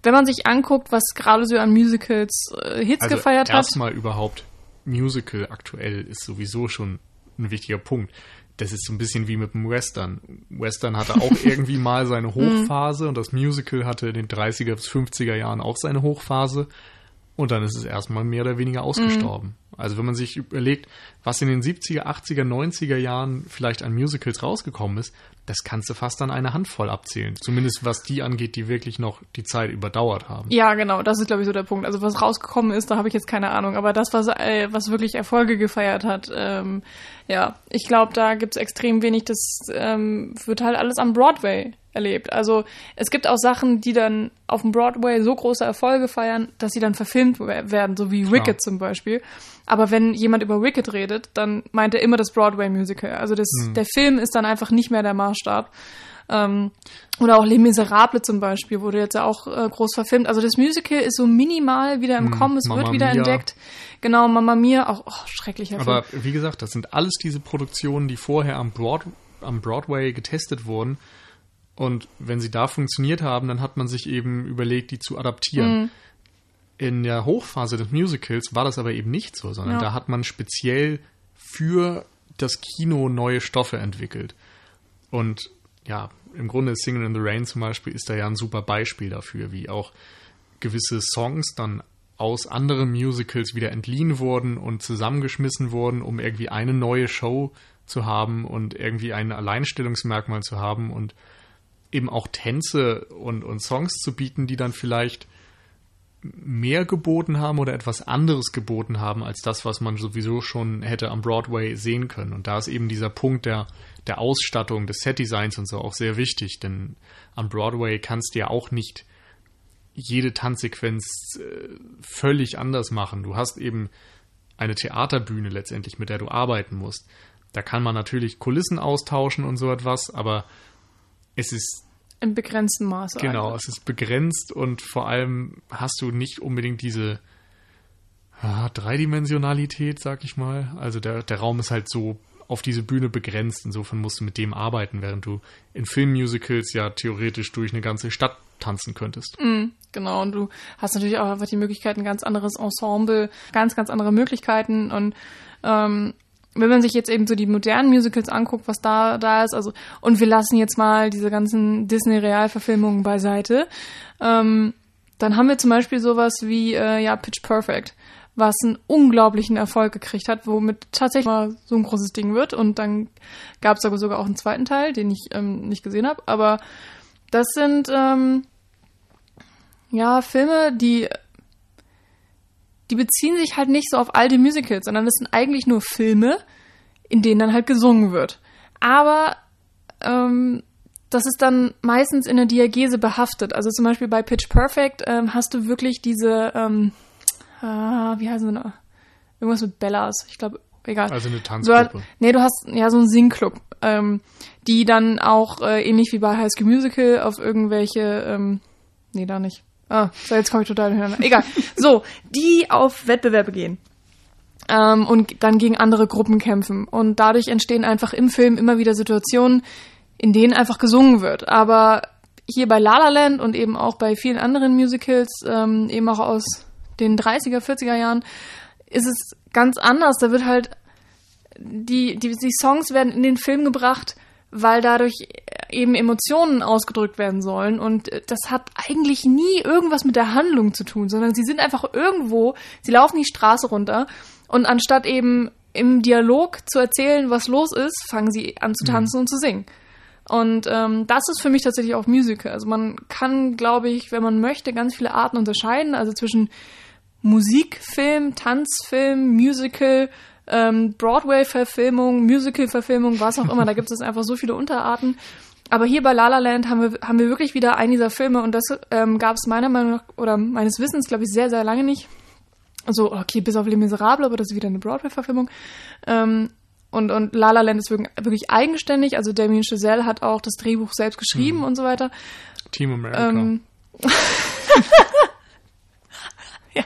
wenn man sich anguckt, was gerade so an Musicals äh, Hits Also gefeiert hat. erstmal überhaupt Musical aktuell ist sowieso schon ein wichtiger Punkt. Das ist so ein bisschen wie mit dem Western. Western hatte auch (laughs) irgendwie mal seine Hochphase und das Musical hatte in den 30er bis 50er Jahren auch seine Hochphase. Und dann ist es erstmal mehr oder weniger ausgestorben. Also wenn man sich überlegt, was in den 70er, 80er, 90er Jahren vielleicht an Musicals rausgekommen ist, das kannst du fast an eine Handvoll abzählen. Zumindest was die angeht, die wirklich noch die Zeit überdauert haben. Ja, genau, das ist, glaube ich, so der Punkt. Also was rausgekommen ist, da habe ich jetzt keine Ahnung. Aber das, was, äh, was wirklich Erfolge gefeiert hat, ähm, ja, ich glaube, da gibt es extrem wenig. Das ähm, wird halt alles am Broadway erlebt. Also es gibt auch Sachen, die dann auf dem Broadway so große Erfolge feiern, dass sie dann verfilmt we- werden, so wie Wicked zum Beispiel. Aber wenn jemand über Wicked redet, dann meint er immer das Broadway-Musical. Also das, der Film ist dann einfach nicht mehr der Maßstab. Ähm, oder auch Les Miserables zum Beispiel wurde jetzt ja auch äh, groß verfilmt. Also das Musical ist so minimal wieder im Kommen, es Mamma wird wieder Mia. entdeckt. Genau, Mama Mia, auch oh, schrecklicher Aber Film. wie gesagt, das sind alles diese Produktionen, die vorher am, Broad, am Broadway getestet wurden. Und wenn sie da funktioniert haben, dann hat man sich eben überlegt, die zu adaptieren. In der Hochphase des Musicals war das aber eben nicht so, sondern Ja. da hat man speziell für das Kino neue Stoffe entwickelt. Und ja, im Grunde ist Singing in the Rain zum Beispiel ist da ja ein super Beispiel dafür, wie auch gewisse Songs dann aus anderen Musicals wieder entliehen wurden und zusammengeschmissen wurden, um irgendwie eine neue Show zu haben und irgendwie ein Alleinstellungsmerkmal zu haben und eben auch Tänze und, und Songs zu bieten, die dann vielleicht mehr geboten haben oder etwas anderes geboten haben als das, was man sowieso schon hätte am Broadway sehen können. Und da ist eben dieser Punkt der, der Ausstattung, des Setdesigns und so auch sehr wichtig, denn am Broadway kannst du ja auch nicht jede Tanzsequenz äh, völlig anders machen. Du hast eben eine Theaterbühne letztendlich, mit der du arbeiten musst. Da kann man natürlich Kulissen austauschen und so etwas, aber es ist in begrenztem Maße. Genau, einfach. es ist begrenzt und vor allem hast du nicht unbedingt diese ja, Dreidimensionalität, sag ich mal. Also der, der Raum ist halt so auf diese Bühne begrenzt. Insofern musst du mit dem arbeiten, während du in Filmmusicals ja theoretisch durch eine ganze Stadt tanzen könntest. Mhm, genau, und du hast natürlich auch einfach die Möglichkeit, ein ganz anderes Ensemble, ganz, ganz andere Möglichkeiten und ähm, wenn man sich jetzt eben so die modernen Musicals anguckt, was da da ist, also und wir lassen jetzt mal diese ganzen Disney-Realverfilmungen beiseite, ähm, dann haben wir zum Beispiel sowas wie äh, ja Pitch Perfect, was einen unglaublichen Erfolg gekriegt hat, womit tatsächlich mal so ein großes Ding wird. Und dann gab es aber sogar auch einen zweiten Teil, den ich ähm, nicht gesehen habe. Aber das sind ähm, ja Filme, die die beziehen sich halt nicht so auf alte Musicals, sondern das sind eigentlich nur Filme, in denen dann halt gesungen wird. Aber ähm, das ist dann meistens in der Diagese behaftet. Also zum Beispiel bei Pitch Perfect ähm, hast du wirklich diese, ähm, ah, wie heißen sie noch? Irgendwas mit Bellas. Ich glaube, egal. Also eine So, Tanzgruppe. nee, du hast ja so einen Singclub, ähm, die dann auch äh, ähnlich wie bei High School Musical auf irgendwelche, ähm, nee, da nicht. Ah, so jetzt komme ich total durcheinander. Egal. So, die auf Wettbewerbe gehen ähm, und dann gegen andere Gruppen kämpfen. Und dadurch entstehen einfach im Film immer wieder Situationen, in denen einfach gesungen wird. Aber hier bei La La Land und eben auch bei vielen anderen Musicals, ähm, eben auch aus den 30er, 40er Jahren, ist es ganz anders. Da wird halt die, die, die Songs werden in den Film gebracht, weil dadurch eben Emotionen ausgedrückt werden sollen. Und äh, das hat eigentlich nie irgendwas mit der Handlung zu tun, sondern sie sind einfach irgendwo, sie laufen die Straße runter und anstatt eben im Dialog zu erzählen, was los ist, fangen sie an zu tanzen und zu singen. Und ähm, das ist für mich tatsächlich auch Musical. Also man kann, glaube ich, wenn man möchte, ganz viele Arten unterscheiden. Also zwischen Musikfilm, Tanzfilm, Musical, ähm, Broadway-Verfilmung, Musical-Verfilmung, was auch immer. Da gibt es (laughs) einfach so viele Unterarten. Aber hier bei La La Land haben wir, haben wir wirklich wieder einen dieser Filme und das ähm, gab es meiner Meinung nach oder meines Wissens, glaube ich, sehr, sehr lange nicht. Also, okay, bis auf Les Miserables, aber das ist wieder eine Broadway-Verfilmung. Ähm, und, und La La Land ist wirklich, wirklich eigenständig. Also Damien Chazelle hat auch das Drehbuch selbst geschrieben und so weiter. Team America. Ähm, (laughs) (laughs) (laughs) ja,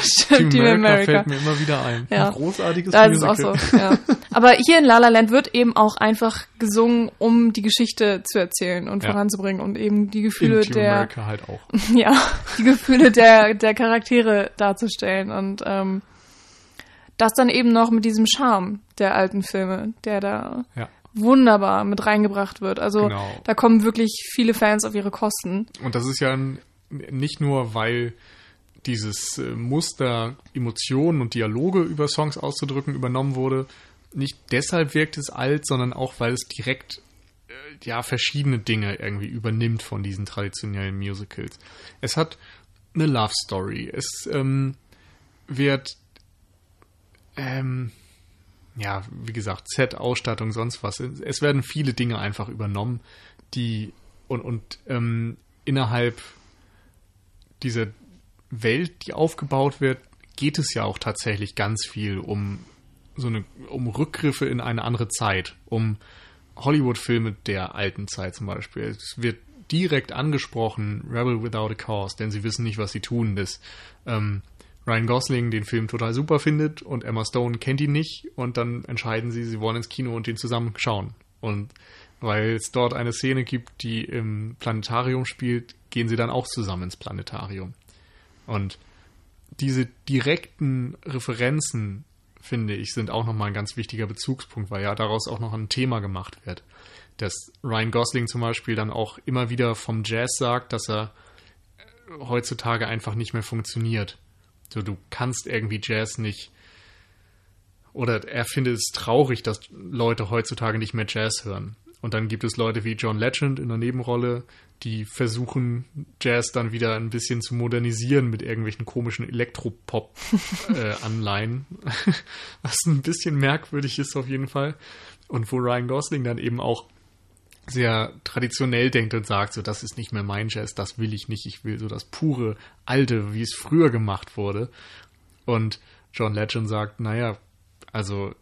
stimmt, Team Team America, fällt mir immer wieder ein. Ja. Ein großartiges Da ist es auch Musical. so, ja. Aber hier in La La Land wird eben auch einfach gesungen, um die Geschichte zu erzählen und Ja. voranzubringen und eben die In Gefühle Team der, America halt auch. (laughs) ja, die Gefühle der, der Charaktere darzustellen und ähm, das dann eben noch mit diesem Charme der alten Filme, der da Ja. wunderbar mit reingebracht wird. Also Genau. da kommen wirklich viele Fans auf ihre Kosten. Und das ist ja nicht nur, weil dieses äh, Muster, Emotionen und Dialoge über Songs auszudrücken übernommen wurde. Nicht deshalb wirkt es alt, sondern auch, weil es direkt äh, ja verschiedene Dinge irgendwie übernimmt von diesen traditionellen Musicals. Es hat eine Love Story. Es ähm, wird ähm, ja, wie gesagt, Set, Ausstattung, sonst was. Es werden viele Dinge einfach übernommen, die und, und ähm, innerhalb dieser Welt, die aufgebaut wird, geht es ja auch tatsächlich ganz viel um so eine, um Rückgriffe in eine andere Zeit, um Hollywood-Filme der alten Zeit zum Beispiel. Es wird direkt angesprochen, Rebel Without a Cause, denn sie wissen nicht, was sie tun, dass ähm, Ryan Gosling den Film total super findet und Emma Stone kennt ihn nicht und dann entscheiden sie, sie wollen ins Kino und den zusammen schauen. Und weil es dort eine Szene gibt, die im Planetarium spielt, gehen sie dann auch zusammen ins Planetarium. Und diese direkten Referenzen, finde ich, sind auch nochmal ein ganz wichtiger Bezugspunkt, weil ja daraus auch noch ein Thema gemacht wird. Dass Ryan Gosling zum Beispiel dann auch immer wieder vom Jazz sagt, dass er heutzutage einfach nicht mehr funktioniert. So, du kannst irgendwie Jazz nicht. Oder er findet es traurig, dass Leute heutzutage nicht mehr Jazz hören. Und dann gibt es Leute wie John Legend in der Nebenrolle, die versuchen, Jazz dann wieder ein bisschen zu modernisieren mit irgendwelchen komischen Elektropop-Anleihen. (laughs) Was ein bisschen merkwürdig ist auf jeden Fall. Und wo Ryan Gosling dann eben auch sehr traditionell denkt und sagt, so das ist nicht mehr mein Jazz, das will ich nicht, ich will so das pure alte, wie es früher gemacht wurde. Und John Legend sagt, naja, also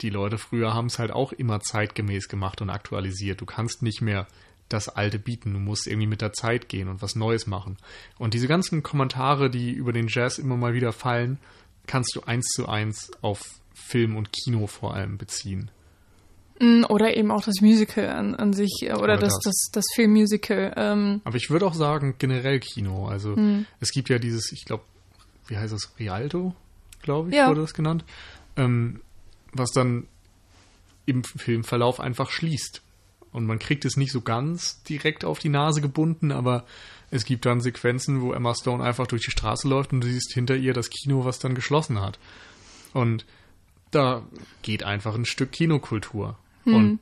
die Leute früher haben es halt auch immer zeitgemäß gemacht und aktualisiert. Du kannst nicht mehr das Alte bieten. Du musst irgendwie mit der Zeit gehen und was Neues machen. Und diese ganzen Kommentare, die über den Jazz immer mal wieder fallen, kannst du eins zu eins auf Film und Kino vor allem beziehen. Mm, oder eben auch das Musical an, an sich, äh, oder, Oder das, das. das, das Filmmusical. Ähm, Aber ich würde auch sagen, generell Kino. Also Hm. es gibt ja dieses, ich glaube, wie heißt das, Rialto, glaube ich, Ja. wurde das genannt, ähm, was dann im Filmverlauf einfach schließt. Und man kriegt es nicht so ganz direkt auf die Nase gebunden, aber es gibt dann Sequenzen, wo Emma Stone einfach durch die Straße läuft und du siehst hinter ihr das Kino, was dann geschlossen hat. Und da geht einfach ein Stück Kinokultur. Und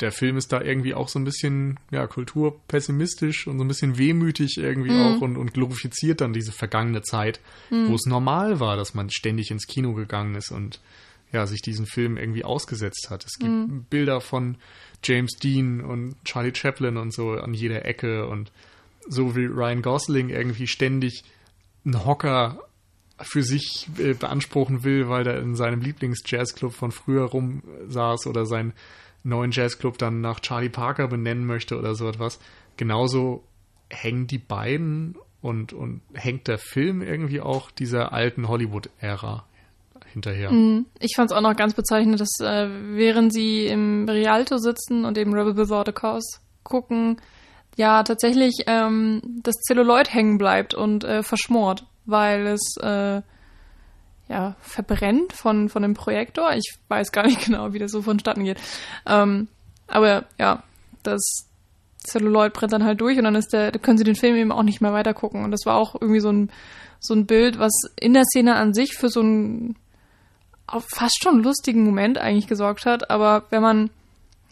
der Film ist da irgendwie auch so ein bisschen, ja, kulturpessimistisch und so ein bisschen wehmütig irgendwie auch und, und glorifiziert dann diese vergangene Zeit, wo es normal war, dass man ständig ins Kino gegangen ist und ja, sich diesen Film irgendwie ausgesetzt hat. Es gibt Bilder von James Dean und Charlie Chaplin und so an jeder Ecke und so wie Ryan Gosling irgendwie ständig einen Hocker für sich äh, beanspruchen will, weil er in seinem Lieblings-Jazzclub von früher rumsaß oder seinen neuen Jazzclub dann nach Charlie Parker benennen möchte oder so etwas. Genauso hängen die beiden und, und hängt der Film irgendwie auch dieser alten Hollywood-Ära hinterher. Ich fand es auch noch ganz bezeichnend, dass äh, während sie im Rialto sitzen und eben Rebel Without a Cause gucken, ja tatsächlich ähm, das Zelluloid hängen bleibt und äh, verschmort, weil es äh, ja verbrennt von, von dem Projektor. Ich weiß gar nicht (laughs) genau, wie das so vonstatten geht. Ähm, aber ja, das Celluloid brennt dann halt durch und dann ist der, können sie den Film eben auch nicht mehr weiter gucken. Und das war auch irgendwie so ein, so ein Bild, was in der Szene an sich für so einen auf fast schon lustigen Moment eigentlich gesorgt hat, aber wenn man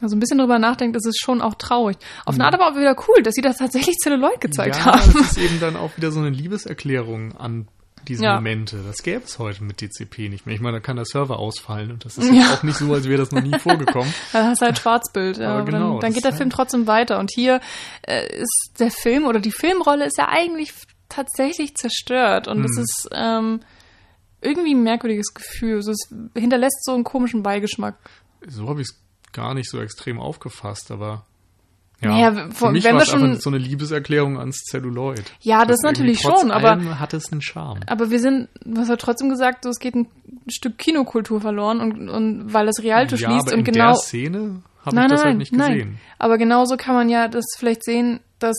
so ein bisschen drüber nachdenkt, ist es schon auch traurig. Auf eine Art aber auch wieder cool, dass sie das tatsächlich Celluloid gezeigt ja, haben. das ist eben dann auch wieder so eine Liebeserklärung an diese Ja. Momente. Das gäbe es heute mit DCP nicht mehr. Ich meine, da kann der Server ausfallen und das ist Ja. auch nicht so, als wäre das noch nie (laughs) vorgekommen. Da hast du halt Schwarzbild. Ja, genau, dann, dann das geht der ist Film halt- trotzdem weiter. Und hier äh, ist der Film oder die Filmrolle ist ja eigentlich tatsächlich zerstört. Und es Hm. ist ähm, irgendwie ein merkwürdiges Gefühl. Also es hinterlässt so einen komischen Beigeschmack. So habe ich es gar nicht so extrem aufgefasst, aber ja, Naja, für mich wenn war es einfach schon- so eine Liebeserklärung ans Celluloid. Ja, das irgendwie natürlich schon, aber- allem hat es einen Charme. Aber wir sind, du hast ja trotzdem gesagt, so, es geht ein Stück Kinokultur verloren und, und weil das Rialto ja, schließt aber und in genau. der Szene habe ich nein, das nein, halt nicht nein. gesehen. Aber genauso kann man ja das vielleicht sehen, dass,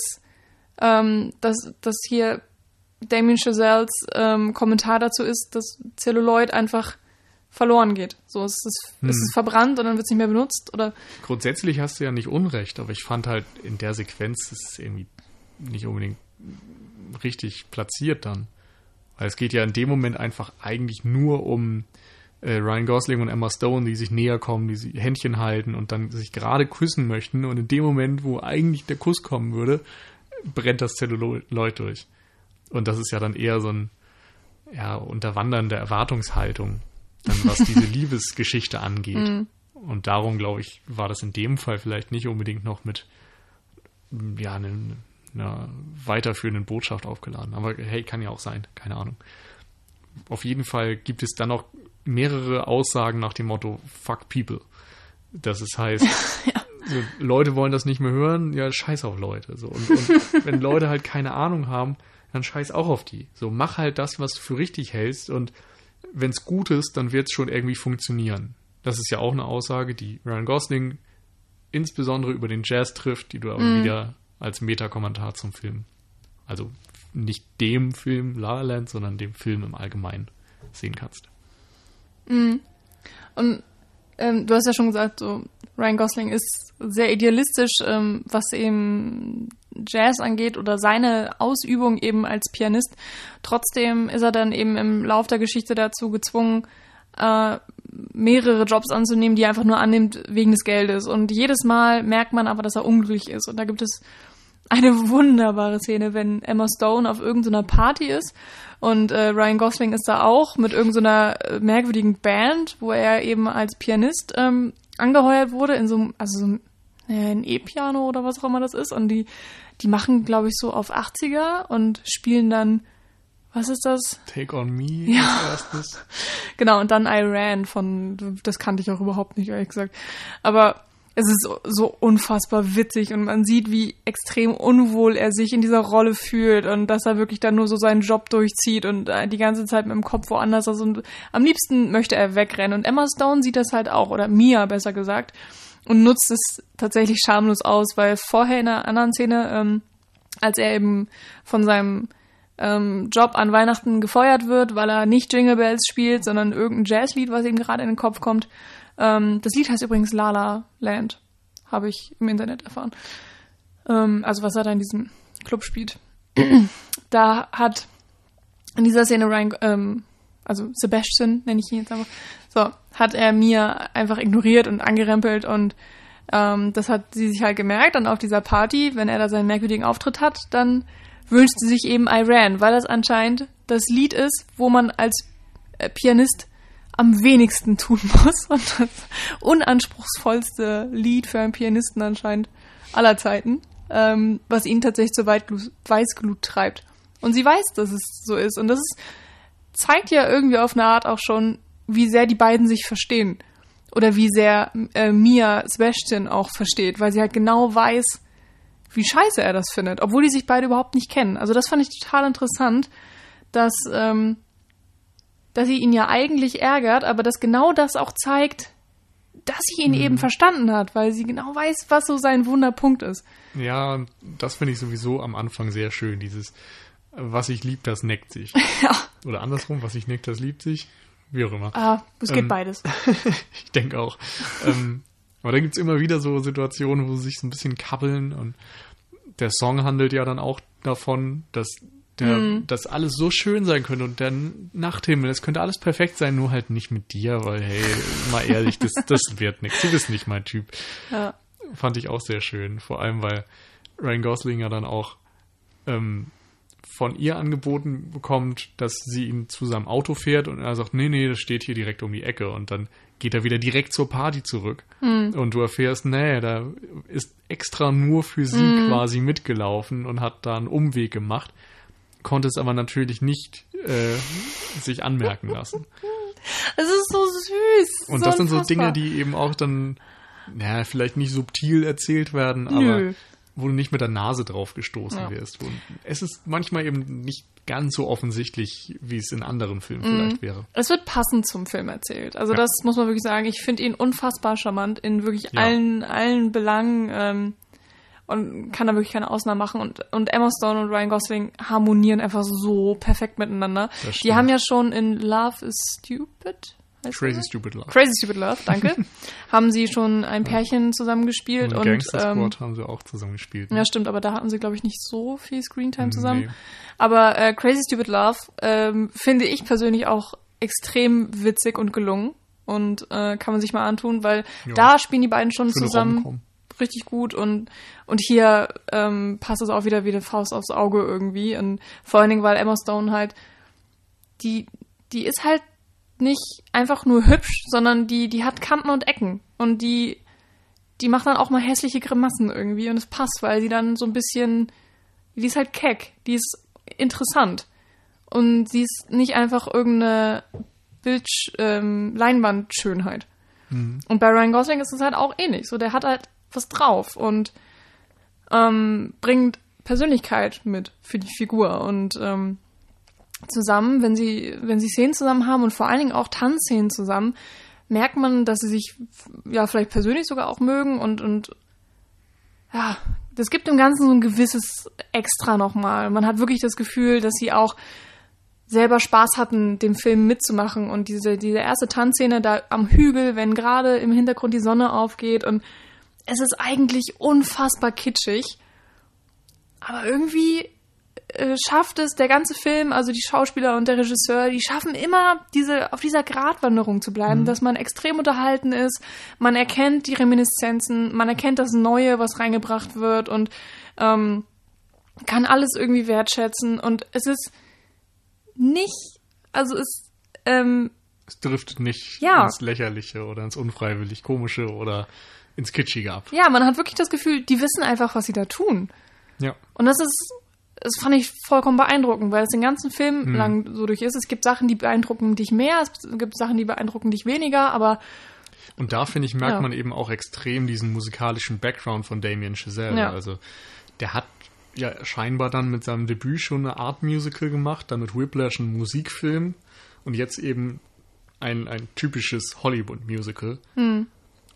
ähm, dass, dass hier Damien Chazelles ähm, Kommentar dazu ist, dass Celluloid einfach verloren geht. So, es ist, Hm. es ist verbrannt und dann wird es nicht mehr benutzt oder Grundsätzlich hast du ja nicht Unrecht, aber ich fand halt in der Sequenz ist es irgendwie nicht unbedingt richtig platziert dann. Weil es geht ja in dem Moment einfach eigentlich nur um äh, Ryan Gosling und Emma Stone, die sich näher kommen, die sich Händchen halten und dann sich gerade küssen möchten. Und in dem Moment, wo eigentlich der Kuss kommen würde, brennt das Zelluloid durch. Und das ist ja dann eher so ein ja, Unterwandern der Erwartungshaltung, dann was diese (laughs) Liebesgeschichte angeht. Und darum, glaube ich, war das in dem Fall vielleicht nicht unbedingt noch mit ja, einer, einer weiterführenden Botschaft aufgeladen. Aber hey, kann ja auch sein, keine Ahnung. Auf jeden Fall gibt es dann noch mehrere Aussagen nach dem Motto Fuck People. Das es heißt, (laughs) so, Leute wollen das nicht mehr hören, ja, scheiß auf Leute. So. Und, und (laughs) wenn Leute halt keine Ahnung haben, dann scheiß auch auf die. So, mach halt das, was du für richtig hältst und wenn es gut ist, dann wird es schon irgendwie funktionieren. Das ist ja auch eine Aussage, die Ryan Gosling insbesondere über den Jazz trifft, die du aber wieder als Metakommentar zum Film, also nicht dem Film La La Land, sondern dem Film im Allgemeinen sehen kannst. Und ähm, du hast ja schon gesagt, so Ryan Gosling ist sehr idealistisch, ähm, was eben Jazz angeht oder seine Ausübung eben als Pianist. Trotzdem ist er dann eben im Lauf der Geschichte dazu gezwungen, äh, mehrere Jobs anzunehmen, die er einfach nur annimmt wegen des Geldes. Und jedes Mal merkt man aber, dass er unglücklich ist. Und da gibt es eine wunderbare Szene, wenn Emma Stone auf irgendeiner Party ist und äh, Ryan Gosling ist da auch mit irgendeiner äh, merkwürdigen Band, wo er eben als Pianist ähm, angeheuert wurde in so einem, also so einem, äh, ein E-Piano oder was auch immer das ist und die, die machen, glaube ich, so auf 80er und spielen dann, was ist das? Take on Me Ja. als erstes. (laughs) Genau, und dann I Ran von, das kannte ich auch überhaupt nicht, ehrlich gesagt. Aber es ist so, unfassbar witzig und man sieht, wie extrem unwohl er sich in dieser Rolle fühlt und dass er wirklich dann nur so seinen Job durchzieht und äh, die ganze Zeit mit dem Kopf woanders ist und am liebsten möchte er wegrennen. Und Emma Stone sieht das halt auch, oder Mia besser gesagt, und nutzt es tatsächlich schamlos aus, weil vorher in einer anderen Szene, ähm, als er eben von seinem ähm, Job an Weihnachten gefeuert wird, weil er nicht Jingle Bells spielt, sondern irgendein Jazzlied, was ihm gerade in den Kopf kommt. Ähm, das Lied heißt übrigens La La Land, habe ich im Internet erfahren. Ähm, also was er da in diesem Club spielt. (clears throat) da hat in dieser Szene Ryan, ähm, also Sebastian nenne ich ihn jetzt einfach, so, hat er mir einfach ignoriert und angerempelt und ähm, das hat sie sich halt gemerkt. Und auf dieser Party, wenn er da seinen merkwürdigen Auftritt hat, dann wünscht sie sich eben Iran, weil das anscheinend das Lied ist, wo man als äh, Pianist am wenigsten tun muss und das unanspruchsvollste Lied für einen Pianisten anscheinend aller Zeiten, ähm, was ihn tatsächlich zur Weißglut treibt. Und sie weiß, dass es so ist. Und das ist, zeigt ja irgendwie auf eine Art auch schon, wie sehr die beiden sich verstehen. Oder wie sehr äh, Mia Sebastian auch versteht, weil sie halt genau weiß, wie scheiße er das findet, obwohl die sich beide überhaupt nicht kennen. Also das fand ich total interessant, dass, ähm, dass sie ihn ja eigentlich ärgert, aber dass genau das auch zeigt, dass sie ihn mhm. eben verstanden hat, weil sie genau weiß, was so sein Wunderpunkt ist. Ja, das finde ich sowieso am Anfang sehr schön, dieses was ich lieb, das neckt sich. (laughs) ja. Oder andersrum, was ich neckt, das liebt sich. Wie auch immer. Ah, es geht ähm, beides. (laughs) ich denke auch. ähm, aber da gibt es immer wieder so Situationen, wo sie sich so ein bisschen kabbeln und der Song handelt ja dann auch davon, dass der, mm. dass alles so schön sein könnte und der Nachthimmel, es könnte alles perfekt sein, nur halt nicht mit dir, weil hey, mal ehrlich, das, das (laughs) wird nichts. Du bist nicht mein Typ. Ja. Fand ich auch sehr schön, vor allem weil Ryan Gosling ja dann auch ähm, von ihr angeboten bekommt, dass sie ihn zu seinem Auto fährt und er sagt, nee, nee, das steht hier direkt um die Ecke und dann geht er wieder direkt zur Party zurück. Mhm. Und du erfährst, nee, da ist extra nur für sie mhm. quasi mitgelaufen und hat da einen Umweg gemacht, konnte es aber natürlich nicht äh, sich anmerken lassen. Es ist so süß. Und so das sind so Dinge, die eben auch dann, naja, vielleicht nicht subtil erzählt werden, aber Nö wo du nicht mit der Nase drauf gestoßen ja. wirst. Es ist manchmal eben nicht ganz so offensichtlich, wie es in anderen Filmen mhm. vielleicht wäre. Es wird passend zum Film erzählt. Also ja. das muss man wirklich sagen. Ich finde ihn unfassbar charmant in wirklich ja. allen, allen Belangen ähm, und kann da wirklich keine Ausnahme machen. Und, und Emma Stone und Ryan Gosling harmonieren einfach so perfekt miteinander. Die haben ja schon in Love is Stupid Crazy Stupid Love. Crazy Stupid Love, danke. (laughs) haben sie schon ein Pärchen zusammengespielt. Und, und Gangster Squad ähm, haben sie auch zusammengespielt. Ne? Ja, stimmt, aber da hatten sie, glaube ich, nicht so viel Screentime zusammen. Nee. Aber äh, Crazy Stupid Love ähm, finde ich persönlich auch extrem witzig und gelungen. Und äh, kann man sich mal antun, weil ja. da spielen die beiden schon zusammen richtig gut und, und hier ähm, passt es auch wieder wie eine Faust aufs Auge irgendwie. Und vor allen Dingen, weil Emma Stone halt, die, die ist halt nicht einfach nur hübsch, sondern die, die hat Kanten und Ecken. Und die, die macht dann auch mal hässliche Grimassen irgendwie. Und es passt, weil sie dann so ein bisschen, die ist halt keck. Die ist interessant. Und sie ist nicht einfach irgendeine Bild, ähm, Leinwandschönheit. Mhm. Und bei Ryan Gosling ist es halt auch ähnlich. So, der hat halt was drauf und ähm, bringt Persönlichkeit mit für die Figur. Und ähm, zusammen, wenn sie, wenn sie Szenen zusammen haben und vor allen Dingen auch Tanzszenen zusammen, merkt man, dass sie sich ja vielleicht persönlich sogar auch mögen und, und ja, das gibt dem Ganzen so ein gewisses Extra nochmal. Man hat wirklich das Gefühl, dass sie auch selber Spaß hatten, dem Film mitzumachen und diese, diese erste Tanzszene da am Hügel, wenn gerade im Hintergrund die Sonne aufgeht und es ist eigentlich unfassbar kitschig. Aber irgendwie äh, schafft es der ganze Film, also die Schauspieler und der Regisseur, die schaffen immer diese auf dieser Gratwanderung zu bleiben, mhm. dass man extrem unterhalten ist, man erkennt die Reminiszenzen, man erkennt das Neue, was reingebracht wird und ähm, kann alles irgendwie wertschätzen und es ist nicht, also es ähm, es driftet nicht ja. ins Lächerliche oder ins Unfreiwillig Komische oder ins Kitschige ab. Ja, man hat wirklich das Gefühl, die wissen einfach, was sie da tun. Ja. Und das ist das fand ich vollkommen beeindruckend, weil es den ganzen Film hm. lang so durch ist. Es gibt Sachen, die beeindrucken dich mehr, es gibt Sachen, die beeindrucken dich weniger, aber Und da, finde ich, merkt Ja. man eben auch extrem diesen musikalischen Background von Damien Chazelle. Ja. Also, der hat ja scheinbar dann mit seinem Debüt schon eine Art Musical gemacht, dann mit Whiplash einen Musikfilm und jetzt eben ein, ein typisches Hollywood-Musical.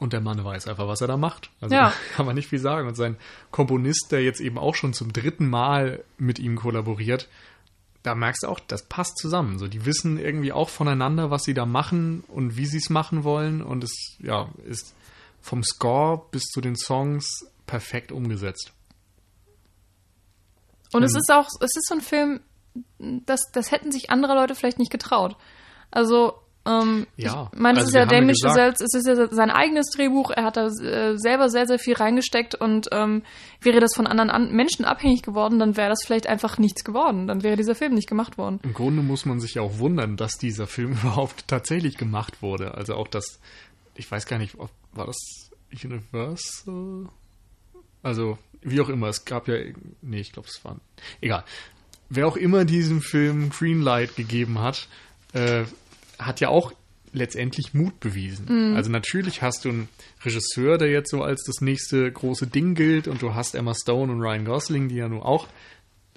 Und der Mann weiß einfach, was er da macht. Also Ja. (laughs) kann man nicht viel sagen. Und sein Komponist, der jetzt eben auch schon zum dritten Mal mit ihm kollaboriert, da merkst du auch, das passt zusammen. So, die wissen irgendwie auch voneinander, was sie da machen und wie sie es machen wollen. Und es ja, ist vom Score bis zu den Songs perfekt umgesetzt. Und es Ähm. ist auch, es ist so ein Film, das, das hätten sich andere Leute vielleicht nicht getraut. Also, ähm, Ja, ich meine, es also ist wir ja Damien Chazelle, es ist ja sein eigenes Drehbuch, er hat da äh, selber sehr, sehr viel reingesteckt und ähm, wäre das von anderen an Menschen abhängig geworden, dann wäre das vielleicht einfach nichts geworden. Dann wäre dieser Film nicht gemacht worden. Im Grunde muss man sich ja auch wundern, dass dieser Film (laughs) überhaupt tatsächlich gemacht wurde. Also auch das, ich weiß gar nicht, war das Universal? Also, wie auch immer, es gab ja, nee, ich glaube, es war, egal. Wer auch immer diesem Film Greenlight gegeben hat, äh, hat ja auch letztendlich Mut bewiesen. Also natürlich hast du einen Regisseur, der jetzt so als das nächste große Ding gilt und du hast Emma Stone und Ryan Gosling, die ja nun auch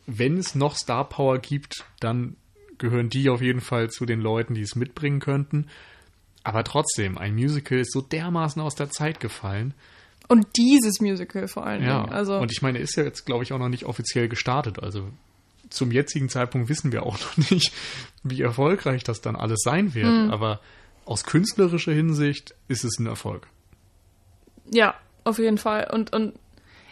wenn es noch Star Power gibt, dann gehören die auf jeden Fall zu den Leuten, die es mitbringen könnten. Aber trotzdem, ein Musical ist so dermaßen aus der Zeit gefallen. Und dieses Musical vor allen Ja, Dingen. Also, und ich meine, er ist ja jetzt, glaube ich, auch noch nicht offiziell gestartet. Also zum jetzigen Zeitpunkt wissen wir auch (laughs) noch nicht, wie erfolgreich das dann alles sein wird. Hm. Aber aus künstlerischer Hinsicht ist es ein Erfolg. Ja, auf jeden Fall. Und, und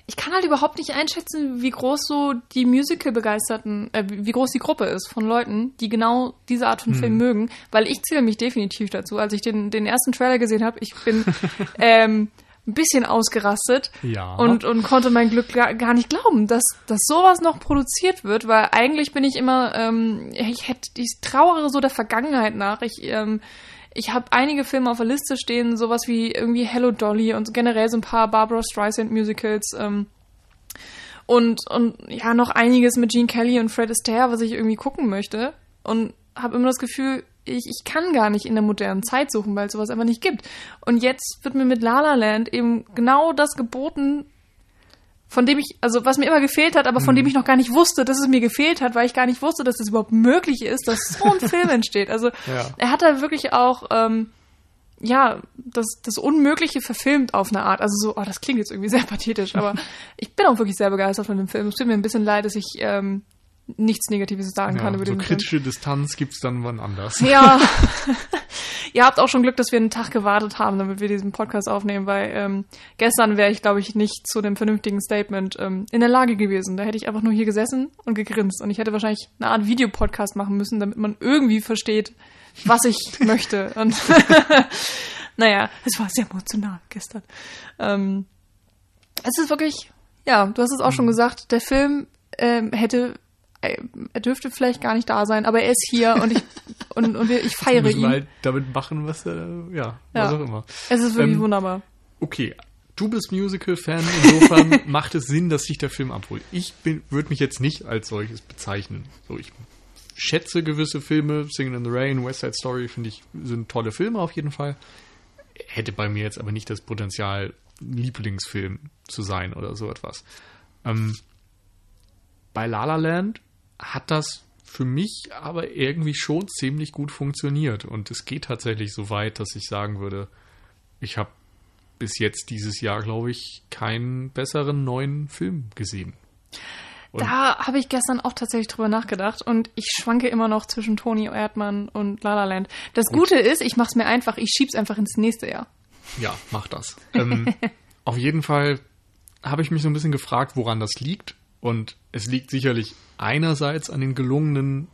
ich kann halt überhaupt nicht einschätzen, wie groß so die Musical-Begeisterten, äh, wie groß die Gruppe ist von Leuten, die genau diese Art von Hm. Film mögen, weil ich zähle mich definitiv dazu. Als ich den, den ersten Trailer gesehen habe, ich bin (laughs) ähm, ein bisschen ausgerastet Ja. und, und konnte mein Glück gar, gar nicht glauben, dass, dass sowas noch produziert wird, weil eigentlich bin ich immer, ähm, ich hätte, ich trauere so der Vergangenheit nach. Ich, ähm, ich habe einige Filme auf der Liste stehen, sowas wie irgendwie Hello Dolly und generell so ein paar Barbara Streisand Musicals. Ähm, und, und ja, noch einiges mit Gene Kelly und Fred Astaire, was ich irgendwie gucken möchte. Und habe immer das Gefühl, ich, ich kann gar nicht in der modernen Zeit suchen, weil es sowas einfach nicht gibt. Und jetzt wird mir mit La La Land eben genau das geboten, von dem ich, also was mir immer gefehlt hat, aber von dem ich noch gar nicht wusste, dass es mir gefehlt hat, weil ich gar nicht wusste, dass es überhaupt möglich ist, dass so ein (laughs) Film entsteht. Also Ja. er hat da wirklich auch, ähm, ja, das, das Unmögliche verfilmt auf eine Art. Also so, oh, das klingt jetzt irgendwie (laughs) sehr pathetisch, aber (laughs) ich bin auch wirklich sehr begeistert von dem Film. Es tut mir ein bisschen leid, dass ich ähm, nichts Negatives sagen kann Ja, über so den Film. kritische Distanz gibt's dann wann anders. Ja. (laughs) Ihr habt auch schon Glück, dass wir einen Tag gewartet haben, damit wir diesen Podcast aufnehmen, weil ähm, gestern wäre ich, glaube ich, nicht zu einem vernünftigen Statement ähm, in der Lage gewesen. Da hätte ich einfach nur hier gesessen und gegrinst. Und ich hätte wahrscheinlich eine Art Videopodcast machen müssen, damit man irgendwie versteht, was ich (laughs) möchte. Und (laughs) naja, es war sehr emotional gestern. Ähm, es ist wirklich, ja, du hast es auch schon gesagt, der Film ähm, hätte, er dürfte vielleicht gar nicht da sein, aber er ist hier und ich, (laughs) und, und ich feiere ihn. halt damit machen, was, äh, ja, was Ja. auch immer. Es ist wirklich Ähm, wunderbar. Okay, du bist Musical-Fan, insofern (laughs) macht es Sinn, dass sich der Film abholt. Ich würde mich jetzt nicht als solches bezeichnen. So, ich schätze gewisse Filme, Singing in the Rain, West Side Story, finde ich, sind tolle Filme auf jeden Fall. Hätte bei mir jetzt aber nicht das Potenzial, Lieblingsfilm zu sein oder so etwas. Ähm, bei La La Land hat das für mich aber irgendwie schon ziemlich gut funktioniert. Und es geht tatsächlich so weit, dass ich sagen würde, ich habe bis jetzt dieses Jahr, glaube ich, keinen besseren neuen Film gesehen. Und Da habe ich gestern auch tatsächlich drüber nachgedacht und ich schwanke immer noch zwischen Toni Erdmann und La La Land. Das Gut. Gute ist, ich mache es mir einfach, ich schieb's einfach ins nächste Jahr. ja, mach das. ähm, (laughs) auf jeden Fall habe ich mich so ein bisschen gefragt, woran das liegt. Und es liegt sicherlich einerseits an den gelungenen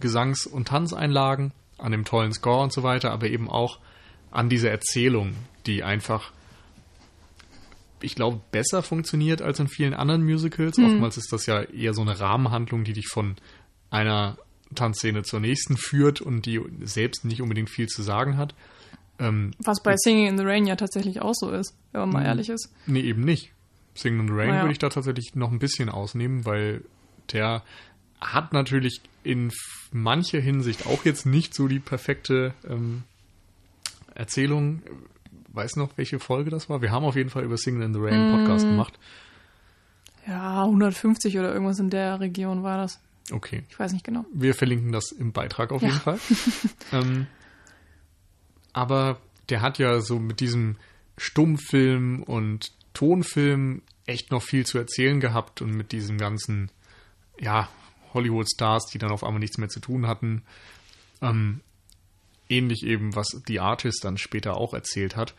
Gesangs- und Tanzeinlagen, an dem tollen Score und so weiter, aber eben auch an dieser Erzählung, die einfach, ich glaube, besser funktioniert als in vielen anderen Musicals. Oftmals ist das ja eher so eine Rahmenhandlung, die dich von einer Tanzszene zur nächsten führt und die selbst nicht unbedingt viel zu sagen hat. Ähm, Was bei Singing in the Rain ja tatsächlich auch so ist, wenn man mal Mhm. ehrlich ist. Nee, eben nicht. Sing in the Rain ja. würde ich da tatsächlich noch ein bisschen ausnehmen, weil der hat natürlich in mancher Hinsicht auch jetzt nicht so die perfekte ähm, Erzählung. weiß noch, welche Folge das war. Wir haben auf jeden Fall über Singing in the Rain Podcast gemacht. Ja, 150 oder irgendwas in der Region war das. Okay. Ich weiß nicht genau. Wir verlinken das im Beitrag auf Ja. jeden Fall. (laughs) ähm, aber der hat ja so mit diesem Stummfilm und Tonfilm echt noch viel zu erzählen gehabt und mit diesen ganzen, ja, Hollywood-Stars, die dann auf einmal nichts mehr zu tun hatten. Ähm, ähnlich eben, was The Artist dann später auch erzählt hat.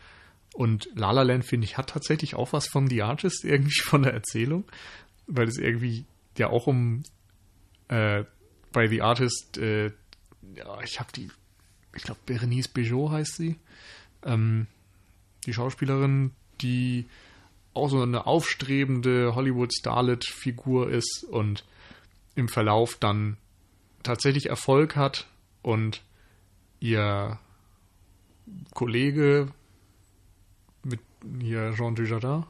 Und La La Land, finde ich, hat tatsächlich auch was von The Artist irgendwie von der Erzählung, weil es irgendwie ja auch um äh, bei The Artist, äh, ja, ich habe die, ich glaube, Berenice Bejo heißt sie, ähm, die Schauspielerin, die auch so eine aufstrebende Hollywood-Starlet-Figur ist und im Verlauf dann tatsächlich Erfolg hat und ihr Kollege mit hier Jean Dujardin,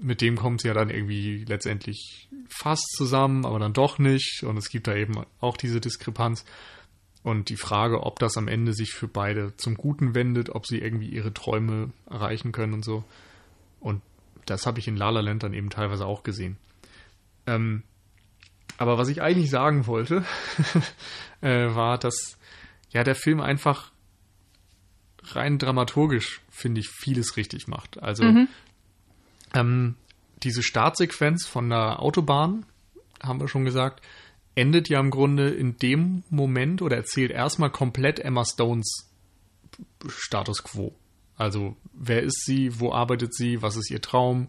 mit dem kommt sie ja dann irgendwie letztendlich fast zusammen, aber dann doch nicht. Und es gibt da eben auch diese Diskrepanz. Und die Frage, ob das am Ende sich für beide zum Guten wendet, ob sie irgendwie ihre Träume erreichen können und so. Und das habe ich in La La Land dann eben teilweise auch gesehen. Ähm, aber was ich eigentlich sagen wollte, (laughs) äh, war, dass ja der Film einfach rein dramaturgisch, finde ich, vieles richtig macht. Also ähm, diese Startsequenz von der Autobahn, haben wir schon gesagt, endet ja im Grunde in dem Moment oder erzählt erstmal komplett Emma Stones Status quo. Also wer ist sie, wo arbeitet sie, was ist ihr Traum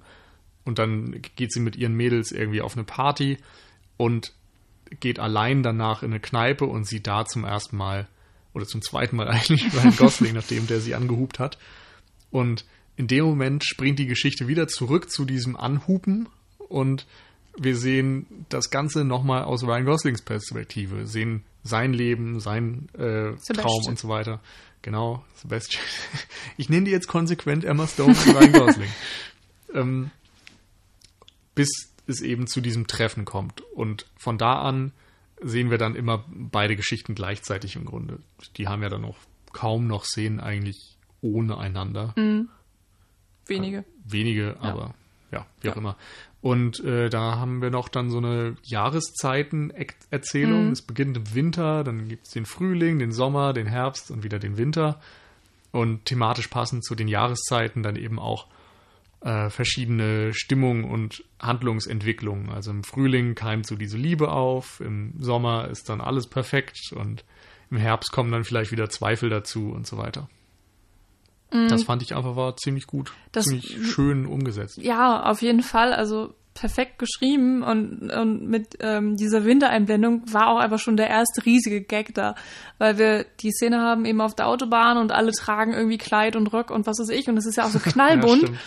und dann geht sie mit ihren Mädels irgendwie auf eine Party und geht allein danach in eine Kneipe und sieht da zum ersten Mal oder zum zweiten Mal (laughs) eigentlich Ryan Gosling, nachdem der sie angehupt hat. Und in dem Moment springt die Geschichte wieder zurück zu diesem Anhupen und wir sehen das Ganze nochmal aus Ryan Goslings Perspektive, sehen sein Leben, sein äh. Traum und so weiter. Genau, Sebastian. (laughs) Ich nenne die jetzt konsequent Emma Stone und Ryan Gosling. (laughs) ähm, bis es eben zu diesem Treffen kommt. Und von da an sehen wir dann immer beide Geschichten gleichzeitig im Grunde. Die haben ja dann auch kaum noch Szenen eigentlich ohne einander. Wenige. Wenige, aber ja, wie auch Ja. immer. Und äh, da haben wir noch dann so eine Jahreszeiten-Erzählung. Es beginnt im Winter, dann gibt es den Frühling, den Sommer, den Herbst und wieder den Winter. Und thematisch passend zu den Jahreszeiten dann eben auch äh, verschiedene Stimmungen und Handlungsentwicklungen. Also im Frühling keimt so diese Liebe auf, im Sommer ist dann alles perfekt und im Herbst kommen dann vielleicht wieder Zweifel dazu und so weiter. Das fand ich einfach war ziemlich gut, Mhm. Das- ziemlich schön umgesetzt. Ja, auf jeden Fall. Also perfekt geschrieben und, und mit ähm, dieser Wintereinblendung war auch einfach schon der erste riesige Gag da, weil wir die Szene haben eben auf der Autobahn und alle tragen irgendwie Kleid und Rock und was weiß ich und es ist ja auch so (laughs) knallbunt stimmt.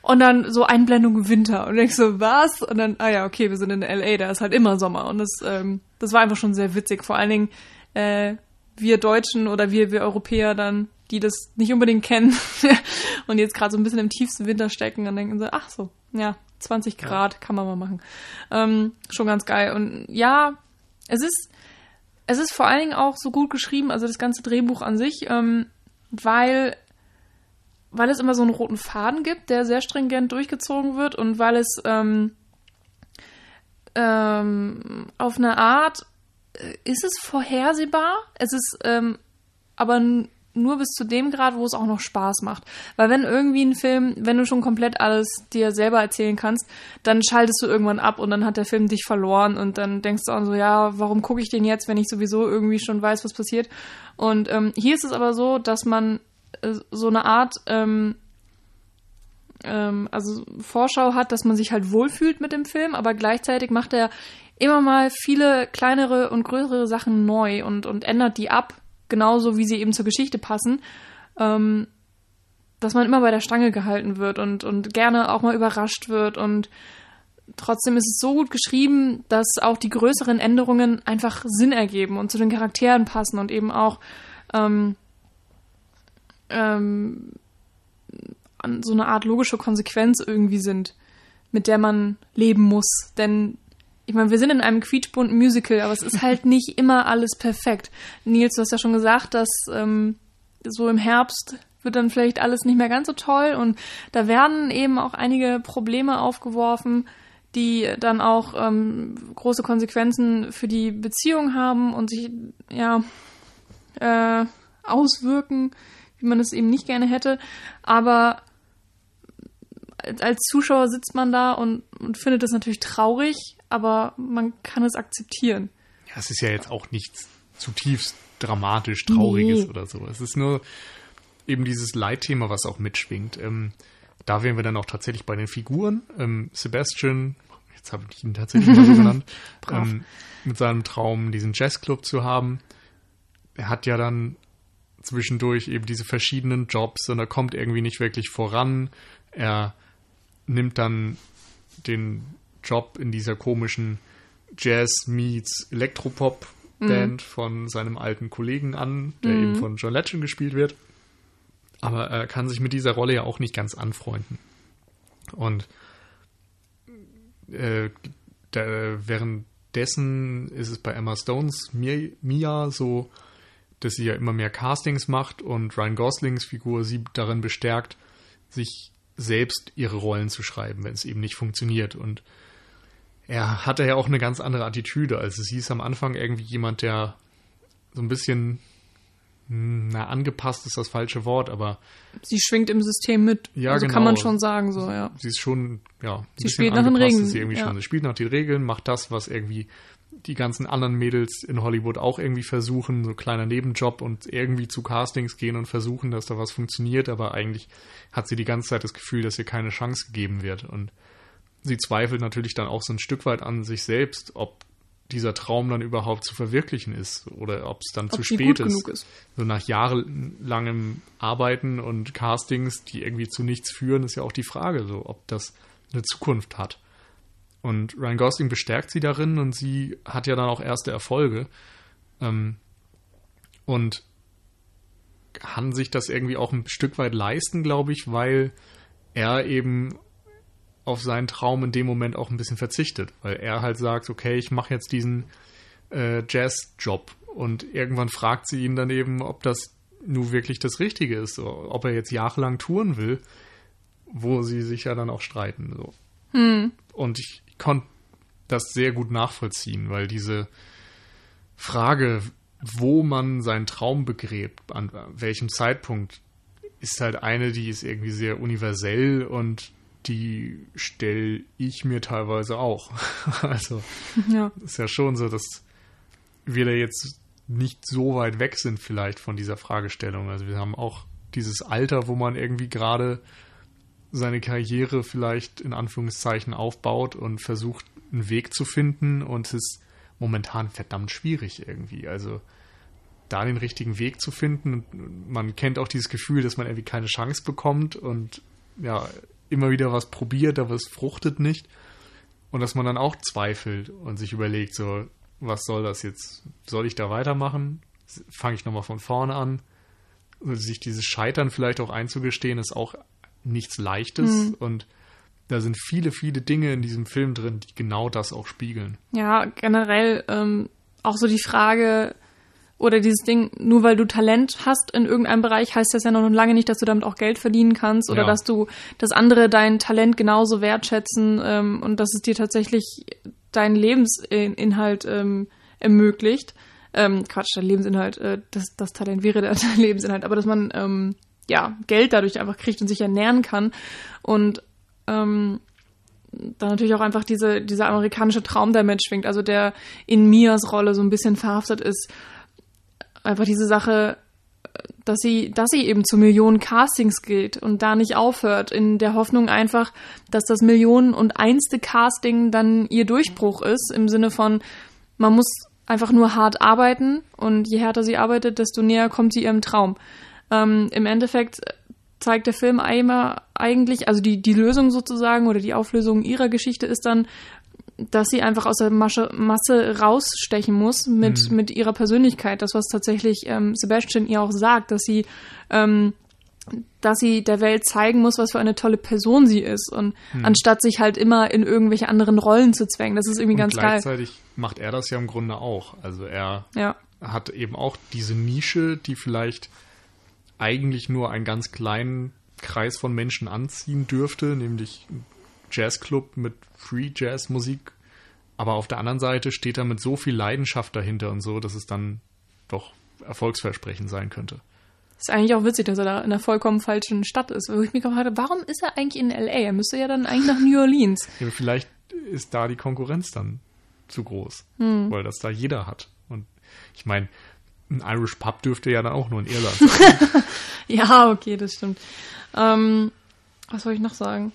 und dann so Einblendung Winter und denkst so, was? Und dann, ah ja, okay, wir sind in LA, da ist halt immer Sommer und das, ähm, das war einfach schon sehr witzig, vor allen Dingen äh, wir Deutschen oder wir, wir Europäer dann, die das nicht unbedingt kennen (laughs) und jetzt gerade so ein bisschen im tiefsten Winter stecken und denken so, ach so, ja, 20 Grad kann man mal machen. Ähm, schon ganz geil. Und ja, es ist, es ist vor allen Dingen auch so gut geschrieben, also das ganze Drehbuch an sich, ähm, weil, weil es immer so einen roten Faden gibt, der sehr stringent durchgezogen wird und weil es ähm, ähm, auf eine Art äh, ist es vorhersehbar. Es ist ähm, aber nur bis zu dem Grad, wo es auch noch Spaß macht. Weil wenn irgendwie ein Film, wenn du schon komplett alles dir selber erzählen kannst, dann schaltest du irgendwann ab und dann hat der Film dich verloren und dann denkst du auch so, ja, warum gucke ich den jetzt, wenn ich sowieso irgendwie schon weiß, was passiert. Und ähm, hier ist es aber so, dass man äh, so eine Art ähm, ähm, also Vorschau hat, dass man sich halt wohlfühlt mit dem Film, aber gleichzeitig macht er immer mal viele kleinere und größere Sachen neu und, und ändert die ab, genauso wie sie eben zur Geschichte passen, ähm, dass man immer bei der Stange gehalten wird und, und gerne auch mal überrascht wird und trotzdem ist es so gut geschrieben, dass auch die größeren Änderungen einfach Sinn ergeben und zu den Charakteren passen und eben auch ähm, ähm, so eine Art logische Konsequenz irgendwie sind, mit der man leben muss. Denn ich meine, wir sind in einem quietschbunten Musical, aber es ist halt (laughs) nicht immer alles perfekt. Nils, du hast ja schon gesagt, dass ähm, so im Herbst wird dann vielleicht alles nicht mehr ganz so toll und da werden eben auch einige Probleme aufgeworfen, die dann auch ähm, große Konsequenzen für die Beziehung haben und sich ja äh, auswirken, wie man es eben nicht gerne hätte. Aber als Zuschauer sitzt man da und, und findet das natürlich traurig, aber man kann es akzeptieren. Ja, es ist ja jetzt auch nichts zutiefst dramatisch Trauriges nee. oder so. Es ist nur eben dieses Leitthema, was auch mitschwingt. Ähm, da wären wir dann auch tatsächlich bei den Figuren. Ähm, Sebastian, jetzt habe ich ihn tatsächlich mal so (laughs) genannt, ähm, mit seinem Traum, diesen Jazzclub zu haben. Er hat ja dann zwischendurch eben diese verschiedenen Jobs und er kommt irgendwie nicht wirklich voran. Er nimmt dann den Job in dieser komischen Jazz meets Elektropop Band mhm. von seinem alten Kollegen an, der mhm. eben von John Legend gespielt wird. Aber er kann sich mit dieser Rolle ja auch nicht ganz anfreunden. Und äh, der, währenddessen ist es bei Emma Stones Mia so, dass sie ja immer mehr Castings macht und Ryan Goslings Figur sie darin bestärkt, sich selbst ihre Rollen zu schreiben, wenn es eben nicht funktioniert. Und er hatte ja auch eine ganz andere Attitüde. Also sie ist am Anfang irgendwie jemand, der so ein bisschen, hm, na, angepasst ist das falsche Wort, aber. Sie schwingt im System mit. Ja, also genau. kann man schon sagen, so, ja. Sie ist schon, ja. Sie spielt nach den Regeln. Sie, irgendwie ja. schon. sie spielt nach den Regeln, macht das, was irgendwie die ganzen anderen Mädels in Hollywood auch irgendwie versuchen, so kleiner Nebenjob und irgendwie zu Castings gehen und versuchen, dass da was funktioniert, aber eigentlich hat sie die ganze Zeit das Gefühl, dass ihr keine Chance gegeben wird und sie zweifelt natürlich dann auch so ein Stück weit an sich selbst, ob dieser Traum dann überhaupt zu verwirklichen ist oder ob es dann ob zu spät ist. ist. So nach jahrelangem Arbeiten und Castings, die irgendwie zu nichts führen, ist ja auch die Frage, so ob das eine Zukunft hat. Und Ryan Gosling bestärkt sie darin und sie hat ja dann auch erste Erfolge. Ähm, und kann sich das irgendwie auch ein Stück weit leisten, glaube ich, weil er eben auf seinen Traum in dem Moment auch ein bisschen verzichtet, weil er halt sagt, okay, ich mache jetzt diesen äh, Jazz-Job und irgendwann fragt sie ihn dann eben, ob das nun wirklich das Richtige ist, ob er jetzt jahrelang touren will, wo sie sich ja dann auch streiten. So. Hm. Und ich, ich konnte das sehr gut nachvollziehen, weil diese Frage, wo man seinen Traum begräbt, an welchem Zeitpunkt, ist halt eine, die ist irgendwie sehr universell und die stelle ich mir teilweise auch. (laughs) also ja. ist ja schon so, dass wir da jetzt nicht so weit weg sind vielleicht von dieser Fragestellung. Also wir haben auch dieses Alter, wo man irgendwie gerade seine Karriere vielleicht in Anführungszeichen aufbaut und versucht, einen Weg zu finden und es ist momentan verdammt schwierig irgendwie. Also da den richtigen Weg zu finden. Man kennt auch dieses Gefühl, dass man irgendwie keine Chance bekommt und ja, immer wieder was probiert, aber es fruchtet nicht. Und dass man dann auch zweifelt und sich überlegt, so, was soll das jetzt? Soll ich da weitermachen? Fange ich nochmal von vorne an? Und sich dieses Scheitern vielleicht auch einzugestehen, ist auch nichts Leichtes. Mhm. Und da sind viele, viele Dinge in diesem Film drin, die genau das auch spiegeln. Ja, generell ähm, auch so die Frage, oder dieses Ding, nur weil du Talent hast in irgendeinem Bereich, heißt das ja noch lange nicht, dass du damit auch Geld verdienen kannst oder ja. dass du, dass andere dein Talent genauso wertschätzen ähm, und dass es dir tatsächlich deinen Lebensinhalt ähm, ermöglicht. Ähm, Quatsch, der Lebensinhalt, äh, das, das Talent wäre der (laughs) Lebensinhalt, aber dass man ähm, ja Geld dadurch einfach kriegt und sich ernähren kann und ähm, dann natürlich auch einfach diese, dieser amerikanische Traum, der mitschwingt, also der in Mias Rolle so ein bisschen verhaftet ist einfach diese Sache, dass sie, dass sie eben zu Millionen Castings geht und da nicht aufhört, in der Hoffnung einfach, dass das Millionen und einste Casting dann ihr Durchbruch ist, im Sinne von, man muss einfach nur hart arbeiten und je härter sie arbeitet, desto näher kommt sie ihrem Traum. Ähm, Im Endeffekt zeigt der Film einmal eigentlich, also die, die Lösung sozusagen oder die Auflösung ihrer Geschichte ist dann, dass sie einfach aus der Masche, Masse rausstechen muss mit, mhm. mit ihrer Persönlichkeit. Das, was tatsächlich ähm, Sebastian ihr auch sagt, dass sie, ähm, dass sie der Welt zeigen muss, was für eine tolle Person sie ist. Und mhm. anstatt sich halt immer in irgendwelche anderen Rollen zu zwängen. Das ist irgendwie und ganz gleichzeitig geil. Gleichzeitig macht er das ja im Grunde auch. Also er ja. hat eben auch diese Nische, die vielleicht eigentlich nur einen ganz kleinen Kreis von Menschen anziehen dürfte, nämlich Jazzclub mit Free Jazz Musik. Aber auf der anderen Seite steht er mit so viel Leidenschaft dahinter und so, dass es dann doch erfolgsversprechend sein könnte. Ist eigentlich auch witzig, dass er da in einer vollkommen falschen Stadt ist. Wo ich mich gefragt habe, warum ist er eigentlich in L.A.? Er müsste ja dann eigentlich nach New Orleans. (laughs) Ja, vielleicht ist da die Konkurrenz dann zu groß, hm. weil das da jeder hat. Und ich meine, ein Irish Pub dürfte ja dann auch nur in Irland (laughs) sein. ja, okay, das stimmt. Ähm, was soll ich noch sagen?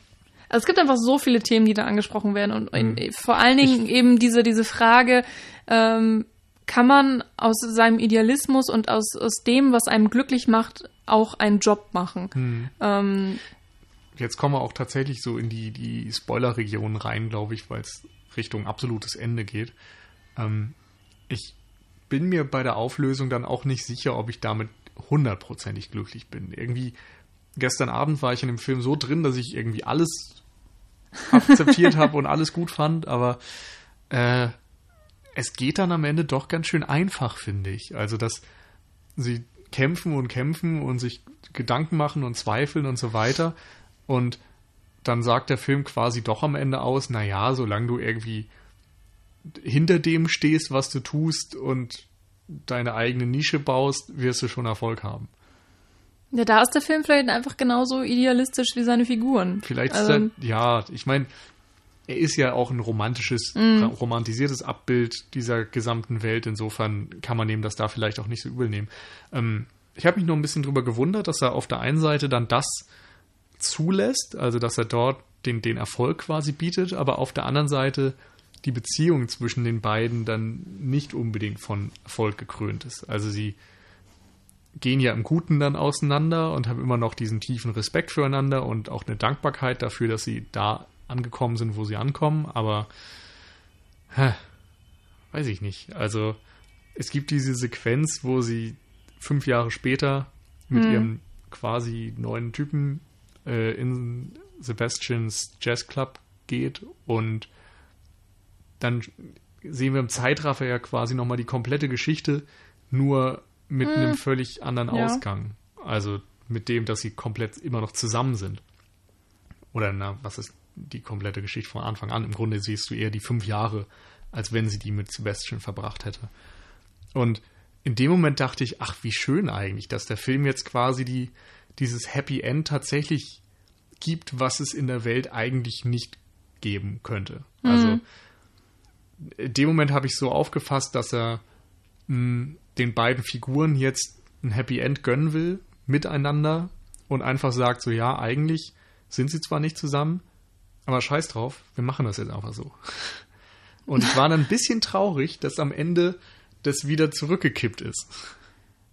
Also es gibt einfach so viele Themen, die da angesprochen werden und mhm. vor allen Dingen ich, eben diese, diese Frage, ähm, kann man aus seinem Idealismus und aus, aus dem, was einem glücklich macht, auch einen Job machen? Mhm. Ähm, Jetzt kommen wir auch tatsächlich so in die, die Spoiler-Region rein, glaube ich, weil es Richtung absolutes Ende geht. Ähm, ich bin mir bei der Auflösung dann auch nicht sicher, ob ich damit hundertprozentig glücklich bin. Irgendwie gestern Abend war ich in dem Film so drin, dass ich irgendwie alles akzeptiert habe und alles gut fand, aber äh, es geht dann am Ende doch ganz schön einfach, finde ich. Also, dass sie kämpfen und kämpfen und sich Gedanken machen und zweifeln und so weiter. Und dann sagt der Film quasi doch am Ende aus, naja, solange du irgendwie hinter dem stehst, was du tust und deine eigene Nische baust, wirst du schon Erfolg haben. Ja, da ist der Film vielleicht einfach genauso idealistisch wie seine Figuren. Vielleicht also, ist er, ja, ich meine, er ist ja auch ein romantisches, mm. romantisiertes Abbild dieser gesamten Welt. Insofern kann man ihm das da vielleicht auch nicht so übel nehmen. Ähm, ich habe mich nur ein bisschen drüber gewundert, dass er auf der einen Seite dann das zulässt, also dass er dort den, den Erfolg quasi bietet, aber auf der anderen Seite die Beziehung zwischen den beiden dann nicht unbedingt von Erfolg gekrönt ist. Also sie gehen ja im Guten dann auseinander und haben immer noch diesen tiefen Respekt füreinander und auch eine Dankbarkeit dafür, dass sie da angekommen sind, wo sie ankommen, aber hä, weiß ich nicht. Also es gibt diese Sequenz, wo sie fünf Jahre später mit hm. ihrem quasi neuen Typen äh, in Sebastians Jazz Club geht und dann sehen wir im Zeitraffer ja quasi nochmal die komplette Geschichte, nur mit hm. einem völlig anderen ja. Ausgang. Also mit dem, dass sie komplett immer noch zusammen sind. Oder na, was ist die komplette Geschichte von Anfang an? Im Grunde siehst du eher die fünf Jahre, als wenn sie die mit Sebastian verbracht hätte. Und in dem Moment dachte ich, ach, wie schön eigentlich, dass der Film jetzt quasi die, dieses Happy End tatsächlich gibt, was es in der Welt eigentlich nicht geben könnte. Mhm. Also in dem Moment habe ich so aufgefasst, dass er mh, den beiden Figuren jetzt ein Happy End gönnen will, miteinander und einfach sagt so, ja, eigentlich sind sie zwar nicht zusammen, aber scheiß drauf, wir machen das jetzt einfach so. (laughs) Und ich war dann ein bisschen traurig, dass am Ende das wieder zurückgekippt ist.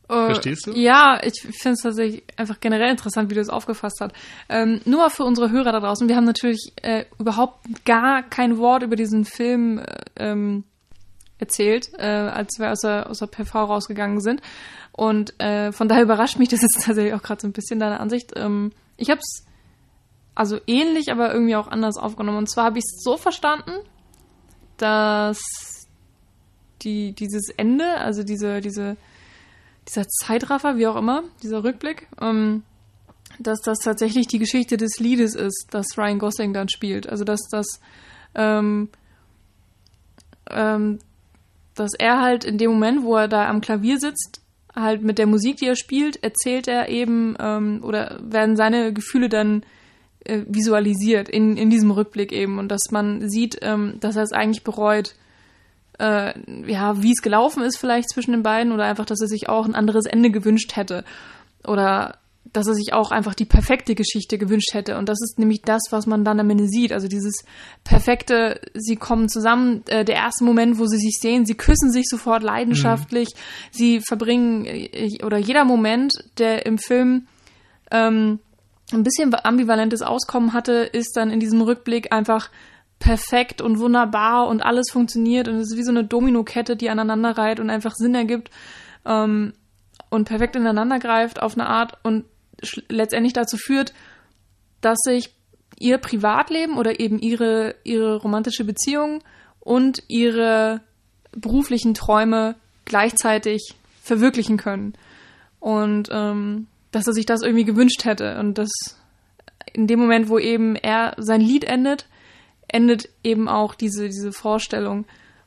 Uh, Verstehst du? Ja, ich finde es tatsächlich einfach generell interessant, wie du es aufgefasst hast. Ähm, nur für unsere Hörer da draußen, wir haben natürlich äh, überhaupt gar kein Wort über diesen Film äh, ähm, erzählt, äh, als wir aus der, aus der PV rausgegangen sind. Und äh, von daher überrascht mich das jetzt (laughs) tatsächlich auch gerade so ein bisschen, deine Ansicht. Ähm, ich habe es also ähnlich, aber irgendwie auch anders aufgenommen. Und zwar habe ich es so verstanden, dass die, dieses Ende, also diese, diese dieser Zeitraffer, wie auch immer, dieser Rückblick, ähm, dass das tatsächlich die Geschichte des Liedes ist, das Ryan Gosling dann spielt. Also dass das, ähm, ähm, dass er halt in dem Moment, wo er da am Klavier sitzt, halt mit der Musik, die er spielt, erzählt er eben ähm, oder werden seine Gefühle dann äh, visualisiert in, in diesem Rückblick eben und dass man sieht, ähm, dass er es eigentlich bereut, äh, ja, wie es gelaufen ist vielleicht zwischen den beiden oder einfach, dass er sich auch ein anderes Ende gewünscht hätte. Oder dass er sich auch einfach die perfekte Geschichte gewünscht hätte. Und das ist nämlich das, was man dann am Ende sieht. Also dieses perfekte, sie kommen zusammen, äh, der erste Moment, wo sie sich sehen, sie küssen sich sofort leidenschaftlich, mhm. sie verbringen, äh, oder jeder Moment, der im Film ähm, ein bisschen ambivalentes Auskommen hatte, ist dann in diesem Rückblick einfach perfekt und wunderbar und alles funktioniert und es ist wie so eine Dominokette, die aneinander reiht und einfach Sinn ergibt ähm, und perfekt ineinander greift auf eine Art und letztendlich dazu führt, dass sich ihr Privatleben oder eben ihre, ihre romantische Beziehung und ihre beruflichen Träume gleichzeitig verwirklichen können. Und ähm, dass er sich das irgendwie gewünscht hätte. Und das in dem Moment, wo eben er sein Lied endet, endet eben auch diese, diese Vorstellung.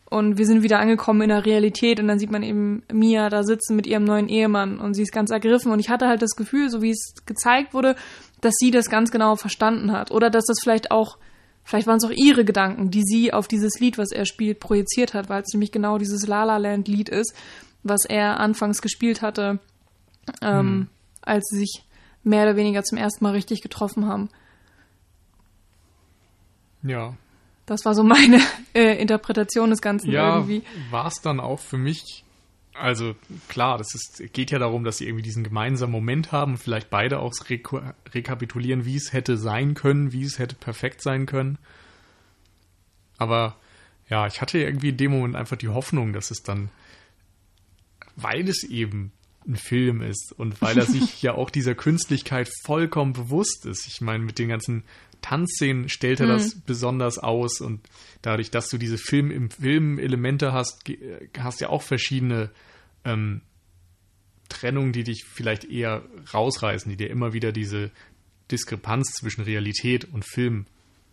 Und wir sind wieder angekommen in der Realität und dann sieht man eben Mia da sitzen mit ihrem neuen Ehemann und sie ist ganz ergriffen. Und ich hatte halt das Gefühl, so wie es gezeigt wurde, dass sie das ganz genau verstanden hat. Oder dass das vielleicht auch, vielleicht waren es auch ihre Gedanken, die sie auf dieses Lied, was er spielt, projiziert hat, weil es nämlich genau dieses La La Land Lied ist, was er anfangs gespielt hatte, ähm, hm. als sie sich mehr oder weniger zum ersten Mal richtig getroffen haben. Ja. Das war so meine (laughs) äh, Interpretation des Ganzen ja, irgendwie. War es dann auch für mich, also klar, das ist, geht ja darum, dass sie irgendwie diesen gemeinsamen Moment haben, vielleicht beide auch rek rekapitulieren, wie es hätte sein können, wie es hätte perfekt sein können. Aber ja, ich hatte irgendwie in dem Moment einfach die Hoffnung, dass es dann, weil es eben ein Film ist und weil er (laughs) sich ja auch dieser Künstlichkeit vollkommen bewusst ist. Ich meine, mit den ganzen Tanzszenen stellt er mhm. das besonders aus und dadurch, dass du diese Film im Film Elemente hast, hast ja auch verschiedene ähm, Trennungen, die dich vielleicht eher rausreißen, die dir immer wieder diese Diskrepanz zwischen Realität und Film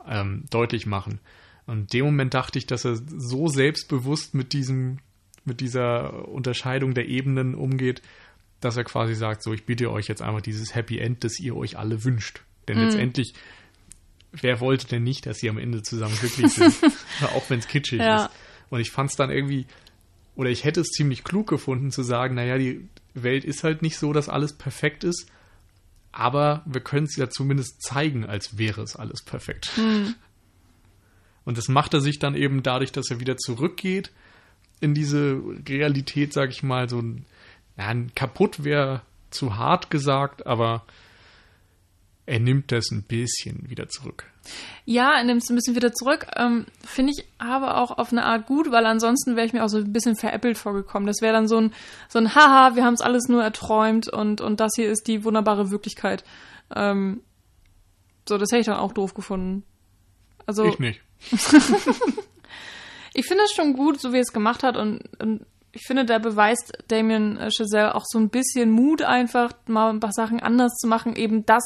ähm, deutlich machen. Und in dem Moment dachte ich, dass er so selbstbewusst mit diesem, mit dieser Unterscheidung der Ebenen umgeht, dass er quasi sagt, so, ich bitte euch jetzt einfach dieses Happy End, das ihr euch alle wünscht. Denn mhm. letztendlich wer wollte denn nicht, dass sie am Ende zusammen glücklich sind? (laughs) auch wenn es kitschig ja. ist. Und ich fand es dann irgendwie, oder ich hätte es ziemlich klug gefunden zu sagen, naja, die Welt ist halt nicht so, dass alles perfekt ist, aber wir können es ja zumindest zeigen, als wäre es alles perfekt. Mhm. Und das macht er sich dann eben dadurch, dass er wieder zurückgeht in diese Realität, sag ich mal, so ein, ja, kaputt wäre zu hart gesagt, aber er nimmt das ein bisschen wieder zurück. Ja, er nimmt es ein bisschen wieder zurück. Ähm, Finde ich aber auch auf eine Art gut, weil ansonsten wäre ich mir auch so ein bisschen veräppelt vorgekommen. Das wäre dann so ein, so ein Haha, wir haben es alles nur erträumt und, und das hier ist die wunderbare Wirklichkeit. Ähm, so, das hätte ich dann auch doof gefunden. Also, ich nicht. (laughs) ich finde es schon gut, so wie er es gemacht hat und, und ich finde, da beweist Damien Chazelle auch so ein bisschen Mut, einfach mal ein paar Sachen anders zu machen, eben das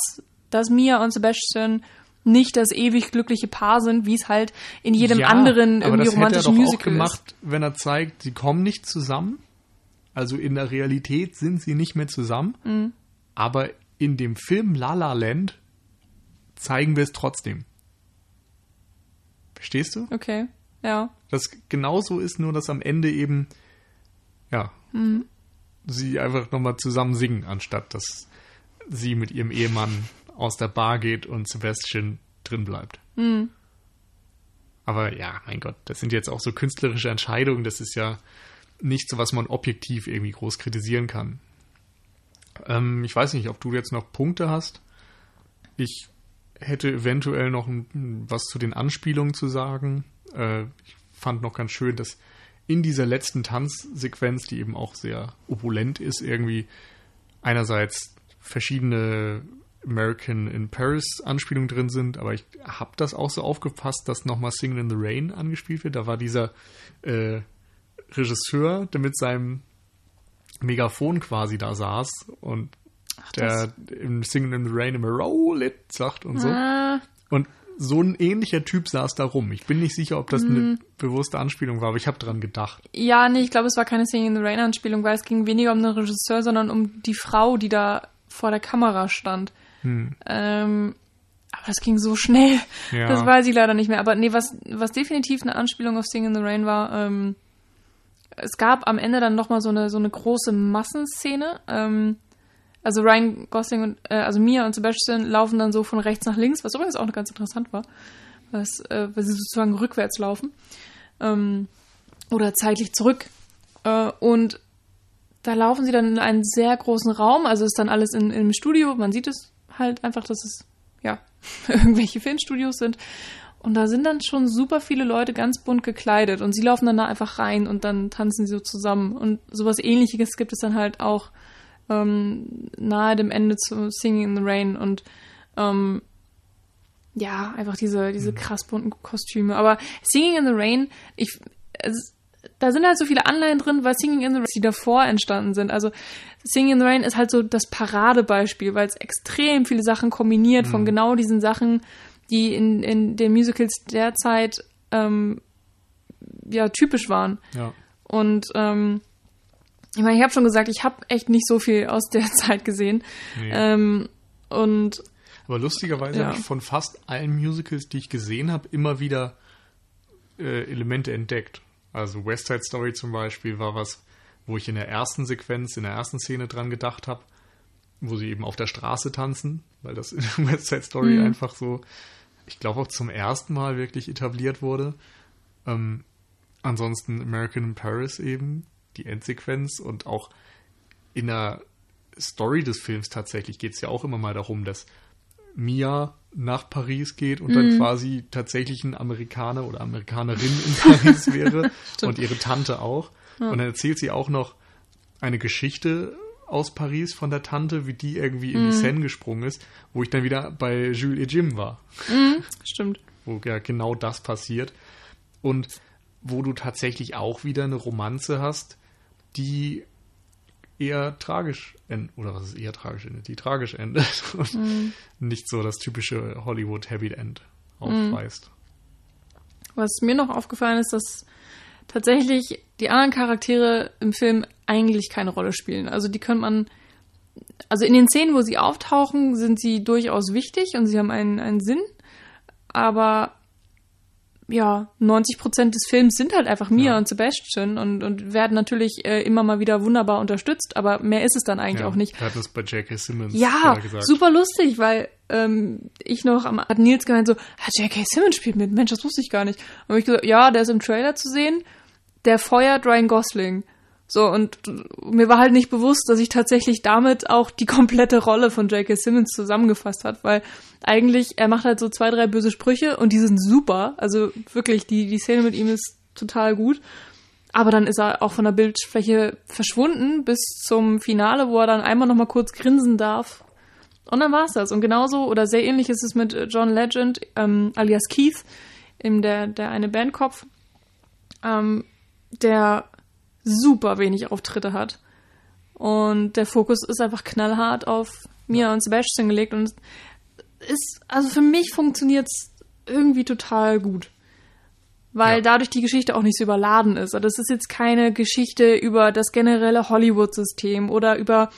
dass Mia und Sebastian nicht das ewig glückliche Paar sind, wie es halt in jedem ja, anderen irgendwie romantischen Musical auch gemacht, ist. Wenn er zeigt, sie kommen nicht zusammen, also in der Realität sind sie nicht mehr zusammen, mhm. aber in dem Film La La Land zeigen wir es trotzdem. Verstehst du? Okay, ja. Das genauso ist, nur dass am Ende eben, ja, mhm. sie einfach nochmal zusammen singen, anstatt dass sie mit ihrem Ehemann aus der Bar geht und Sebastian drin bleibt. Mhm. Aber ja, mein Gott, das sind jetzt auch so künstlerische Entscheidungen. Das ist ja nicht so, was man objektiv irgendwie groß kritisieren kann. Ähm, ich weiß nicht, ob du jetzt noch Punkte hast. Ich hätte eventuell noch was zu den Anspielungen zu sagen. Äh, ich fand noch ganz schön, dass in dieser letzten Tanzsequenz, die eben auch sehr opulent ist, irgendwie einerseits verschiedene American in Paris Anspielungen drin sind, aber ich habe das auch so aufgepasst, dass nochmal Singing in the Rain angespielt wird. Da war dieser äh, Regisseur, der mit seinem Megafon quasi da saß und Ach, der im Singing in the Rain immer Roll it sagt und ah. so. Und so ein ähnlicher Typ saß da rum. Ich bin nicht sicher, ob das eine hm. bewusste Anspielung war, aber ich habe dran gedacht. Ja, nee, ich glaube, es war keine Singing in the Rain Anspielung, weil es ging weniger um den Regisseur, sondern um die Frau, die da vor der Kamera stand. Hm. Ähm, aber das ging so schnell. Ja. Das weiß ich leider nicht mehr. Aber nee, was, was definitiv eine Anspielung auf Sing in the Rain war, ähm, es gab am Ende dann nochmal so eine, so eine große Massenszene. Ähm, also Ryan Gosling und, äh, also Mia und Sebastian laufen dann so von rechts nach links, was übrigens auch ganz interessant war, was, äh, weil sie sozusagen rückwärts laufen. Ähm, oder zeitlich zurück. Äh, und da laufen sie dann in einen sehr großen Raum, also ist dann alles in, im Studio, man sieht es halt einfach, dass es ja (laughs) irgendwelche Filmstudios sind. Und da sind dann schon super viele Leute ganz bunt gekleidet und sie laufen dann da einfach rein und dann tanzen sie so zusammen. Und sowas ähnliches gibt es dann halt auch ähm, nahe dem Ende zu Singing in the Rain und ähm, ja, einfach diese, diese mhm. krass bunten Kostüme. Aber Singing in the Rain, ich, es, da sind halt so viele Anleihen drin, weil Singing in the Rain, die davor entstanden sind. Also Singing in the Rain ist halt so das Paradebeispiel, weil es extrem viele Sachen kombiniert mhm. von genau diesen Sachen, die in, in den Musicals derzeit ähm, ja typisch waren. Ja. Und ähm, ich meine, ich habe schon gesagt, ich habe echt nicht so viel aus der (laughs) Zeit gesehen. Nee. Ähm, und aber lustigerweise ja. habe ich von fast allen Musicals, die ich gesehen habe, immer wieder äh, Elemente entdeckt. Also West Side Story zum Beispiel war was, wo ich in der ersten Sequenz, in der ersten Szene dran gedacht habe, wo sie eben auf der Straße tanzen, weil das in (laughs) West Side Story mhm. einfach so, ich glaube auch zum ersten Mal wirklich etabliert wurde. Ähm, ansonsten American in Paris eben, die Endsequenz und auch in der Story des Films tatsächlich geht es ja auch immer mal darum, dass Mia nach Paris geht und mhm. dann quasi tatsächlich ein Amerikaner oder Amerikanerin in (laughs) Paris wäre (laughs) und ihre Tante auch. Ja. Und dann erzählt sie auch noch eine Geschichte aus Paris von der Tante, wie die irgendwie in mhm. die Seine gesprungen ist, wo ich dann wieder bei Jules et Jim war. Mhm, stimmt. Wo ja genau das passiert. Und wo du tatsächlich auch wieder eine Romanze hast, die eher tragisch endet, oder was ist eher tragisch endet, die tragisch endet (laughs) und mhm. nicht so das typische Hollywood Happy End aufweist. Was mir noch aufgefallen ist, dass tatsächlich die anderen Charaktere im Film eigentlich keine Rolle spielen. Also die könnte man, also in den Szenen, wo sie auftauchen, sind sie durchaus wichtig und sie haben einen, einen Sinn, aber ja, 90 Prozent des Films sind halt einfach Mia ja. und Sebastian und, und werden natürlich äh, immer mal wieder wunderbar unterstützt, aber mehr ist es dann eigentlich ja, auch nicht. Hat das bei J.K. Simmons ja, gesagt. super lustig, weil ähm, ich noch am hat Nils gemeint so, ah, J.K. Simmons spielt mit, Mensch, das wusste ich gar nicht. Und ich gesagt, ja, der ist im Trailer zu sehen, der feuert Ryan Gosling. So, und mir war halt nicht bewusst, dass ich tatsächlich damit auch die komplette Rolle von J.K. Simmons zusammengefasst hat, weil eigentlich, er macht halt so zwei, drei böse Sprüche und die sind super. Also wirklich, die, die Szene mit ihm ist total gut. Aber dann ist er auch von der Bildfläche verschwunden bis zum Finale, wo er dann einmal nochmal kurz grinsen darf. Und dann war's das. Und genauso oder sehr ähnlich ist es mit John Legend, ähm, alias Keith, eben der, der eine Bandkopf, ähm, der super wenig Auftritte hat. Und der Fokus ist einfach knallhart auf Mia und Sebastian gelegt und ist, also für mich funktioniert es irgendwie total gut. Weil ja. dadurch die Geschichte auch nicht so überladen ist. Also das ist jetzt keine Geschichte über das generelle Hollywood-System oder über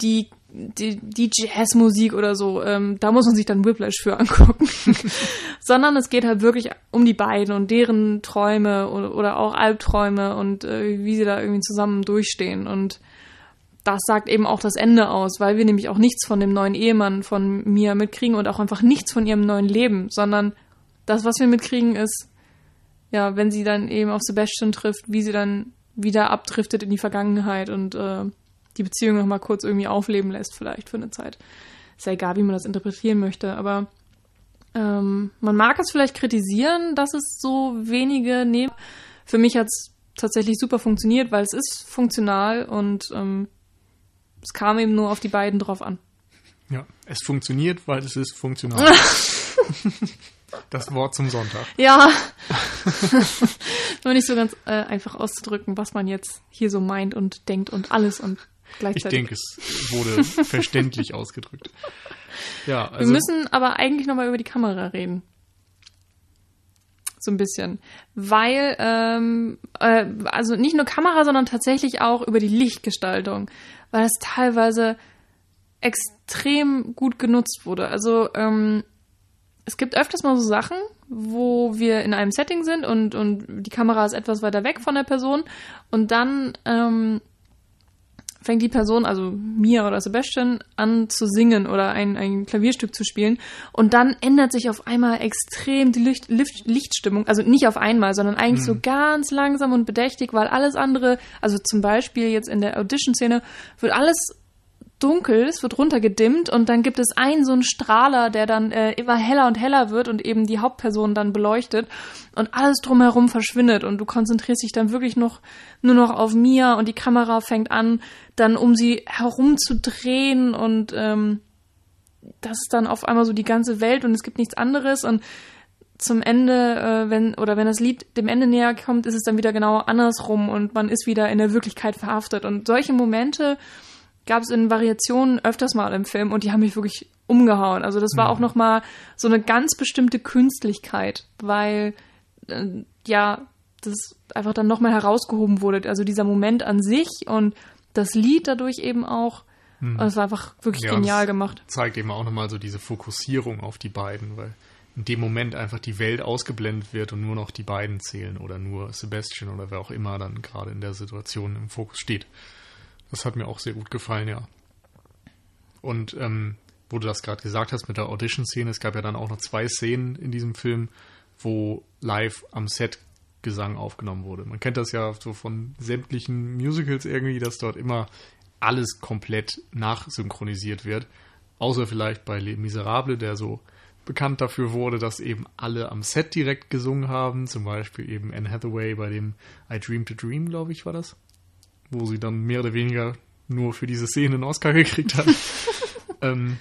die die, die Jazzmusik oder so, ähm, da muss man sich dann Whiplash für (laughs) angucken. (laughs) Sondern es geht halt wirklich um die beiden und deren Träume oder, oder auch Albträume und äh, wie sie da irgendwie zusammen durchstehen. Und das sagt eben auch das Ende aus, weil wir nämlich auch nichts von dem neuen Ehemann von Mia mitkriegen und auch einfach nichts von ihrem neuen Leben, sondern das, was wir mitkriegen, ist, ja, wenn sie dann eben auf Sebastian trifft, wie sie dann wieder abdriftet in die Vergangenheit und äh, die Beziehung noch mal kurz irgendwie aufleben lässt, vielleicht für eine Zeit. Ist ja egal, wie man das interpretieren möchte, aber ähm, man mag es vielleicht kritisieren, dass es so wenige neben. Für mich hat es tatsächlich super funktioniert, weil es ist funktional und ähm, es kam eben nur auf die beiden drauf an. Ja, es funktioniert, weil es ist funktional. (laughs) das Wort zum Sonntag. Ja. (laughs) Nur nicht so ganz äh, einfach auszudrücken, was man jetzt hier so meint und denkt und alles und ich denke, es wurde verständlich ausgedrückt. Ja, also Wir müssen aber eigentlich nochmal über die Kamera reden. So ein bisschen. Weil, ähm, äh, also nicht nur Kamera, sondern tatsächlich auch über die Lichtgestaltung. Weil es teilweise extrem gut genutzt wurde. Also, ähm, es gibt öfters mal so Sachen, wo wir in einem Setting sind und, und die Kamera ist etwas weiter weg von der Person und dann ähm, fängt die Person, also Mia oder Sebastian, an zu singen oder ein, ein Klavierstück zu spielen. Und dann ändert sich auf einmal extrem die Licht, Licht, Lichtstimmung. Also nicht auf einmal, sondern eigentlich mhm. so ganz langsam und bedächtig, weil alles andere, also zum Beispiel jetzt in der Audition-Szene, wird alles dunkel, es wird runtergedimmt und dann gibt es einen so einen Strahler, der dann äh, immer heller und heller wird und eben die Hauptperson dann beleuchtet und alles drumherum verschwindet und du konzentrierst dich dann wirklich noch nur noch auf Mia und die Kamera fängt an, dann um sie herum zu drehen und ähm, das ist dann auf einmal so die ganze Welt und es gibt nichts anderes und zum Ende, äh, wenn, oder wenn das Lied dem Ende näher kommt, ist es dann wieder genau andersrum und man ist wieder in der Wirklichkeit verhaftet. Und solche Momente gab es in Variationen öfters mal im Film und die haben mich wirklich umgehauen. Also das war Mhm. auch nochmal so eine ganz bestimmte Künstlichkeit, weil äh, ja, das einfach dann nochmal herausgehoben wurde. Also dieser Moment an sich und das Lied dadurch eben auch. Und es war einfach wirklich Mhm. Ja, genial das gemacht. Zeigt eben auch nochmal so diese Fokussierung auf die beiden, weil in dem Moment einfach die Welt ausgeblendet wird und nur noch die beiden zählen oder nur Sebastian oder wer auch immer dann gerade in der Situation im Fokus steht. Das hat mir auch sehr gut gefallen, ja. Und ähm, wo du das gerade gesagt hast mit der Audition-Szene, es gab ja dann auch noch zwei Szenen in diesem Film, wo live am Set Gesang aufgenommen wurde. Man kennt das ja so von sämtlichen Musicals irgendwie, dass dort immer alles komplett nachsynchronisiert wird. Außer vielleicht bei Les Miserables, der so bekannt dafür wurde, dass eben alle am Set direkt gesungen haben. Zum Beispiel eben Anne Hathaway bei dem I Dreamed a Dream, glaube ich, war das. Wo sie dann mehr oder weniger nur für diese Szene einen Oscar gekriegt hat. (laughs) ähm,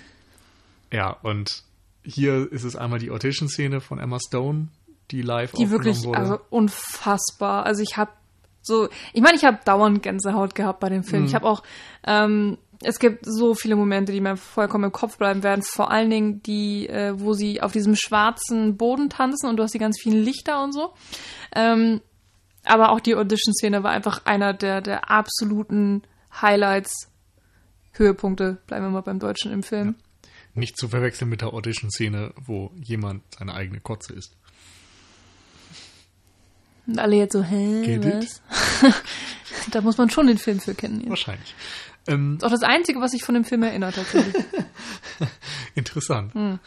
ja, und hier ist es einmal die Audition-Szene von Emma Stone, die live Die aufgenommen wirklich, wurde. also unfassbar. Also ich habe so, ich meine, ich habe dauernd Gänsehaut gehabt bei dem Film. Mhm. Ich habe auch, ähm, es gibt so viele Momente, die mir vollkommen im Kopf bleiben werden. Vor allen Dingen die, äh, wo sie auf diesem schwarzen Boden tanzen und du hast die ganz vielen Lichter und so. Ähm, aber auch die Audition-Szene war einfach einer der, der absoluten Highlights, Höhepunkte, bleiben wir mal beim Deutschen im Film. Nicht zu verwechseln mit der Audition-Szene, wo jemand seine eigene Kotze isst. Und alle jetzt so, hä, was? (laughs) da muss man schon den Film für kennen. Jetzt. Wahrscheinlich. Ähm, ist auch das Einzige, was sich von dem Film erinnert tatsächlich. (laughs) interessant. Hm.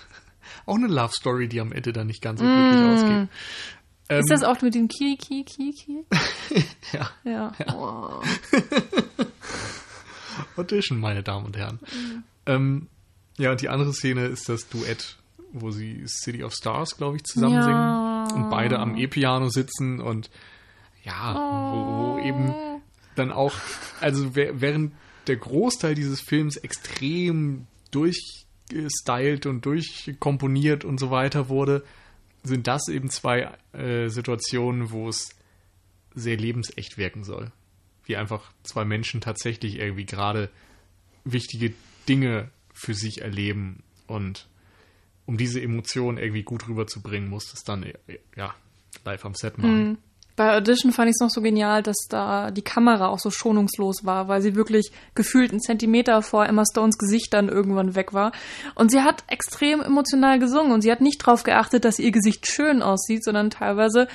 Auch eine Love Story, die am Ende dann nicht ganz so glücklich ausgeht. Ähm, ist das auch mit dem Kiri, Kiri, Kiri, Kiri? (laughs) ja, Ja. Oh. (laughs) Audition, meine Damen und Herren. Ähm, ja, und die andere Szene ist das Duett, wo sie City of Stars, glaube ich, zusammen Ja. singen und beide am E-Piano sitzen und ja, wo, wo eben dann auch, also während der Großteil dieses Films extrem durchgestylt und durchkomponiert und so weiter wurde, sind das eben zwei äh, Situationen, wo es sehr lebensecht wirken soll. Wie einfach zwei Menschen tatsächlich irgendwie gerade wichtige Dinge für sich erleben und um diese Emotionen irgendwie gut rüberzubringen, muss es dann äh, ja live am Set machen. Bei Audition fand ich es noch so genial, dass da die Kamera auch so schonungslos war, weil sie wirklich gefühlt einen Zentimeter vor Emma Stones Gesicht dann irgendwann weg war. Und sie hat extrem emotional gesungen und sie hat nicht darauf geachtet, dass ihr Gesicht schön aussieht, sondern teilweise,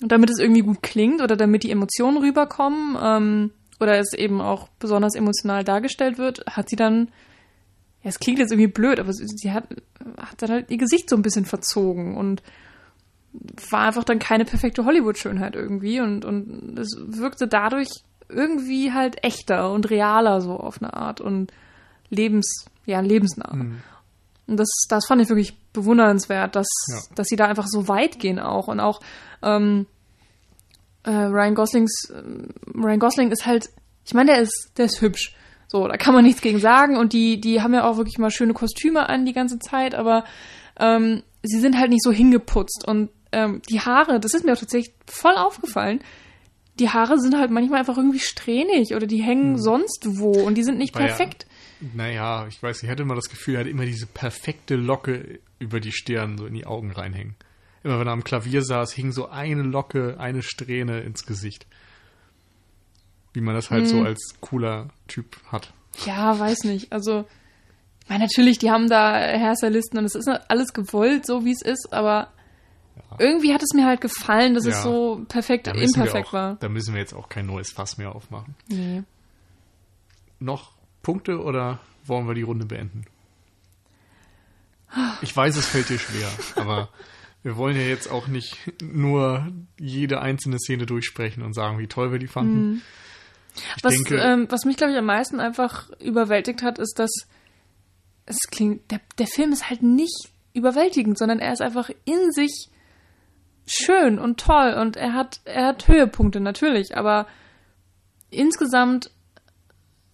damit es irgendwie gut klingt oder damit die Emotionen rüberkommen ähm, oder es eben auch besonders emotional dargestellt wird, hat sie dann, ja, es klingt jetzt irgendwie blöd, aber sie, hat, hat dann halt ihr Gesicht so ein bisschen verzogen und war einfach dann keine perfekte Hollywood-Schönheit irgendwie und, und es wirkte dadurch irgendwie halt echter und realer so auf eine Art und lebens, ja, lebensnah. Und das, das fand ich wirklich bewundernswert, dass, Ja. dass sie da einfach so weit gehen auch und auch ähm, äh, Ryan Goslings, ähm, Ryan Gosling ist halt, ich meine, der ist, der ist hübsch. So, da kann man nichts gegen sagen und die, die haben ja auch wirklich mal schöne Kostüme an die ganze Zeit, aber ähm, sie sind halt nicht so hingeputzt und ähm, die Haare, das ist mir auch tatsächlich voll aufgefallen. Die Haare sind halt manchmal einfach irgendwie strähnig oder die hängen sonst wo und die sind nicht War ja- perfekt. Naja, ich weiß, ich hatte immer das Gefühl, er hat immer diese perfekte Locke über die Stirn, so in die Augen reinhängen. Immer wenn er am Klavier saß, hing so eine Locke, eine Strähne ins Gesicht. Wie man das halt so Hm. als cooler Typ hat. Ja, weiß nicht. Also, ich meine, natürlich, die haben da Hairstylisten und es ist alles gewollt, so wie es ist, aber irgendwie hat es mir halt gefallen, dass Ja. es so perfekt imperfekt auch, war. da müssen wir jetzt auch kein neues Fass mehr aufmachen. Nee. Noch Punkte oder wollen wir die Runde beenden? Ich weiß, es fällt dir schwer, (laughs) aber wir wollen ja jetzt auch nicht nur jede einzelne Szene durchsprechen und sagen, wie toll wir die fanden. Ich Was, denke, ähm, was mich, glaube ich, am meisten einfach überwältigt hat, ist, dass es klingt, der, der Film ist halt nicht überwältigend, sondern er ist einfach in sich schön und toll und er hat, er hat Höhepunkte natürlich, aber insgesamt,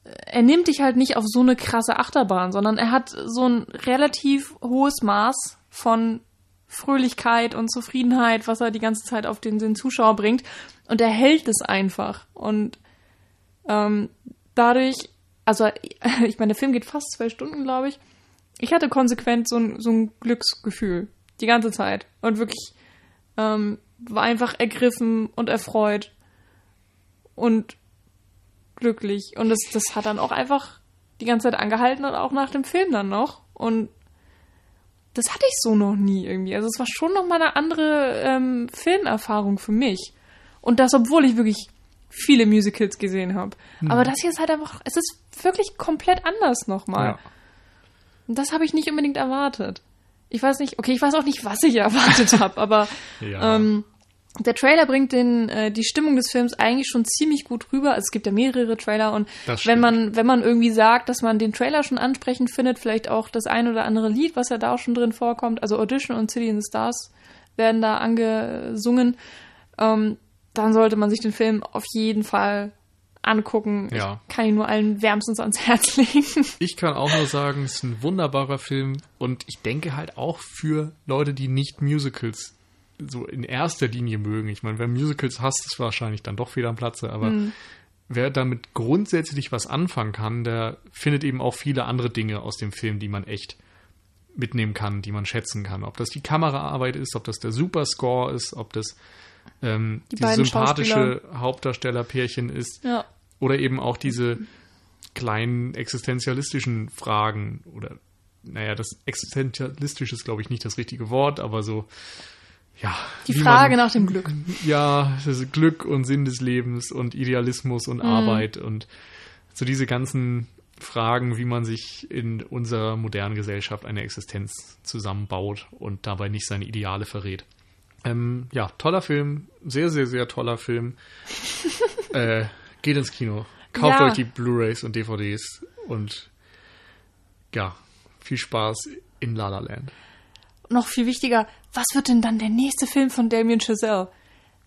äh, er nimmt dich halt nicht auf so eine krasse Achterbahn, sondern er hat so ein relativ hohes Maß von Fröhlichkeit und Zufriedenheit, was er die ganze Zeit auf den, den Zuschauer bringt. Und er hält es einfach. Und ähm, dadurch, also (laughs) ich meine, der Film geht fast zwei Stunden, glaube ich. Ich hatte konsequent so ein, so ein Glücksgefühl. Die ganze Zeit. Und wirklich ähm, war einfach ergriffen und erfreut. Und glücklich. Und das, das hat dann auch einfach die ganze Zeit angehalten und auch nach dem Film dann noch. Und das hatte ich so noch nie irgendwie. Also es war schon noch mal eine andere ähm, Filmerfahrung für mich. Und das, obwohl ich wirklich viele Musicals gesehen habe. Mhm. Aber das hier ist halt einfach, es ist wirklich komplett anders nochmal. Ja. Und das habe ich nicht unbedingt erwartet. Ich weiß nicht, okay, ich weiß auch nicht, was ich (laughs) erwartet habe, aber ja. ähm, der Trailer bringt den, äh, die Stimmung des Films eigentlich schon ziemlich gut rüber. Also es gibt ja mehrere Trailer und wenn man, wenn man irgendwie sagt, dass man den Trailer schon ansprechend findet, vielleicht auch das ein oder andere Lied, was ja da auch schon drin vorkommt, also Audition und City in the Stars werden da angesungen, ähm, dann sollte man sich den Film auf jeden Fall angucken. Ja. Ich kann ihn nur allen wärmstens ans Herz (laughs) legen. Ich kann auch nur sagen, es ist ein wunderbarer Film und ich denke halt auch für Leute, die nicht Musicals so in erster Linie mögen. Ich meine, wer Musicals hasst, ist wahrscheinlich dann doch wieder am Platze, aber mhm. wer damit grundsätzlich was anfangen kann, der findet eben auch viele andere Dinge aus dem Film, die man echt mitnehmen kann, die man schätzen kann. Ob das die Kameraarbeit ist, ob das der Superscore ist, ob das ähm, die dieses sympathische Hauptdarstellerpärchen ist ja. oder eben auch diese kleinen existenzialistischen Fragen oder naja, das existenzialistisch ist, glaube ich, nicht das richtige Wort, aber so ja. Die Frage man, nach dem Glück. Ja, das Glück und Sinn des Lebens und Idealismus und mhm. Arbeit und so diese ganzen Fragen, wie man sich in unserer modernen Gesellschaft eine Existenz zusammenbaut und dabei nicht seine Ideale verrät. Ähm, ja, toller Film, sehr, sehr, sehr toller Film. (laughs) äh, geht ins Kino, kauft ja. euch die Blu-rays und DVDs und ja, viel Spaß in La La Land noch viel wichtiger, was wird denn dann der nächste Film von Damien Chazelle?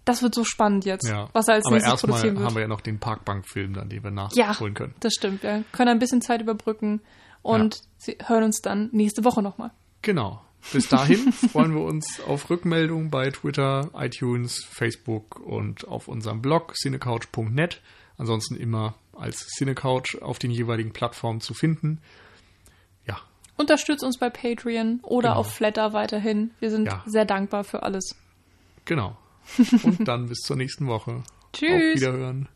Das wird so spannend jetzt, ja. was er als Aber nächstes produzieren wird. haben wir ja noch den Parkbank-Film dann, den wir nachholen ja, können. das stimmt. Wir können ein bisschen Zeit überbrücken und ja. hören uns dann nächste Woche nochmal. Genau. Bis dahin freuen wir uns auf Rückmeldungen bei Twitter, iTunes, Facebook und auf unserem Blog cinecouch.net. Ansonsten immer als Cinecouch auf den jeweiligen Plattformen zu finden. Unterstützt uns bei Patreon oder genau. auf Flatter weiterhin. Wir sind ja. sehr dankbar für alles. Genau. (laughs) Und dann bis zur nächsten Woche. Tschüss. Auf Wiederhören.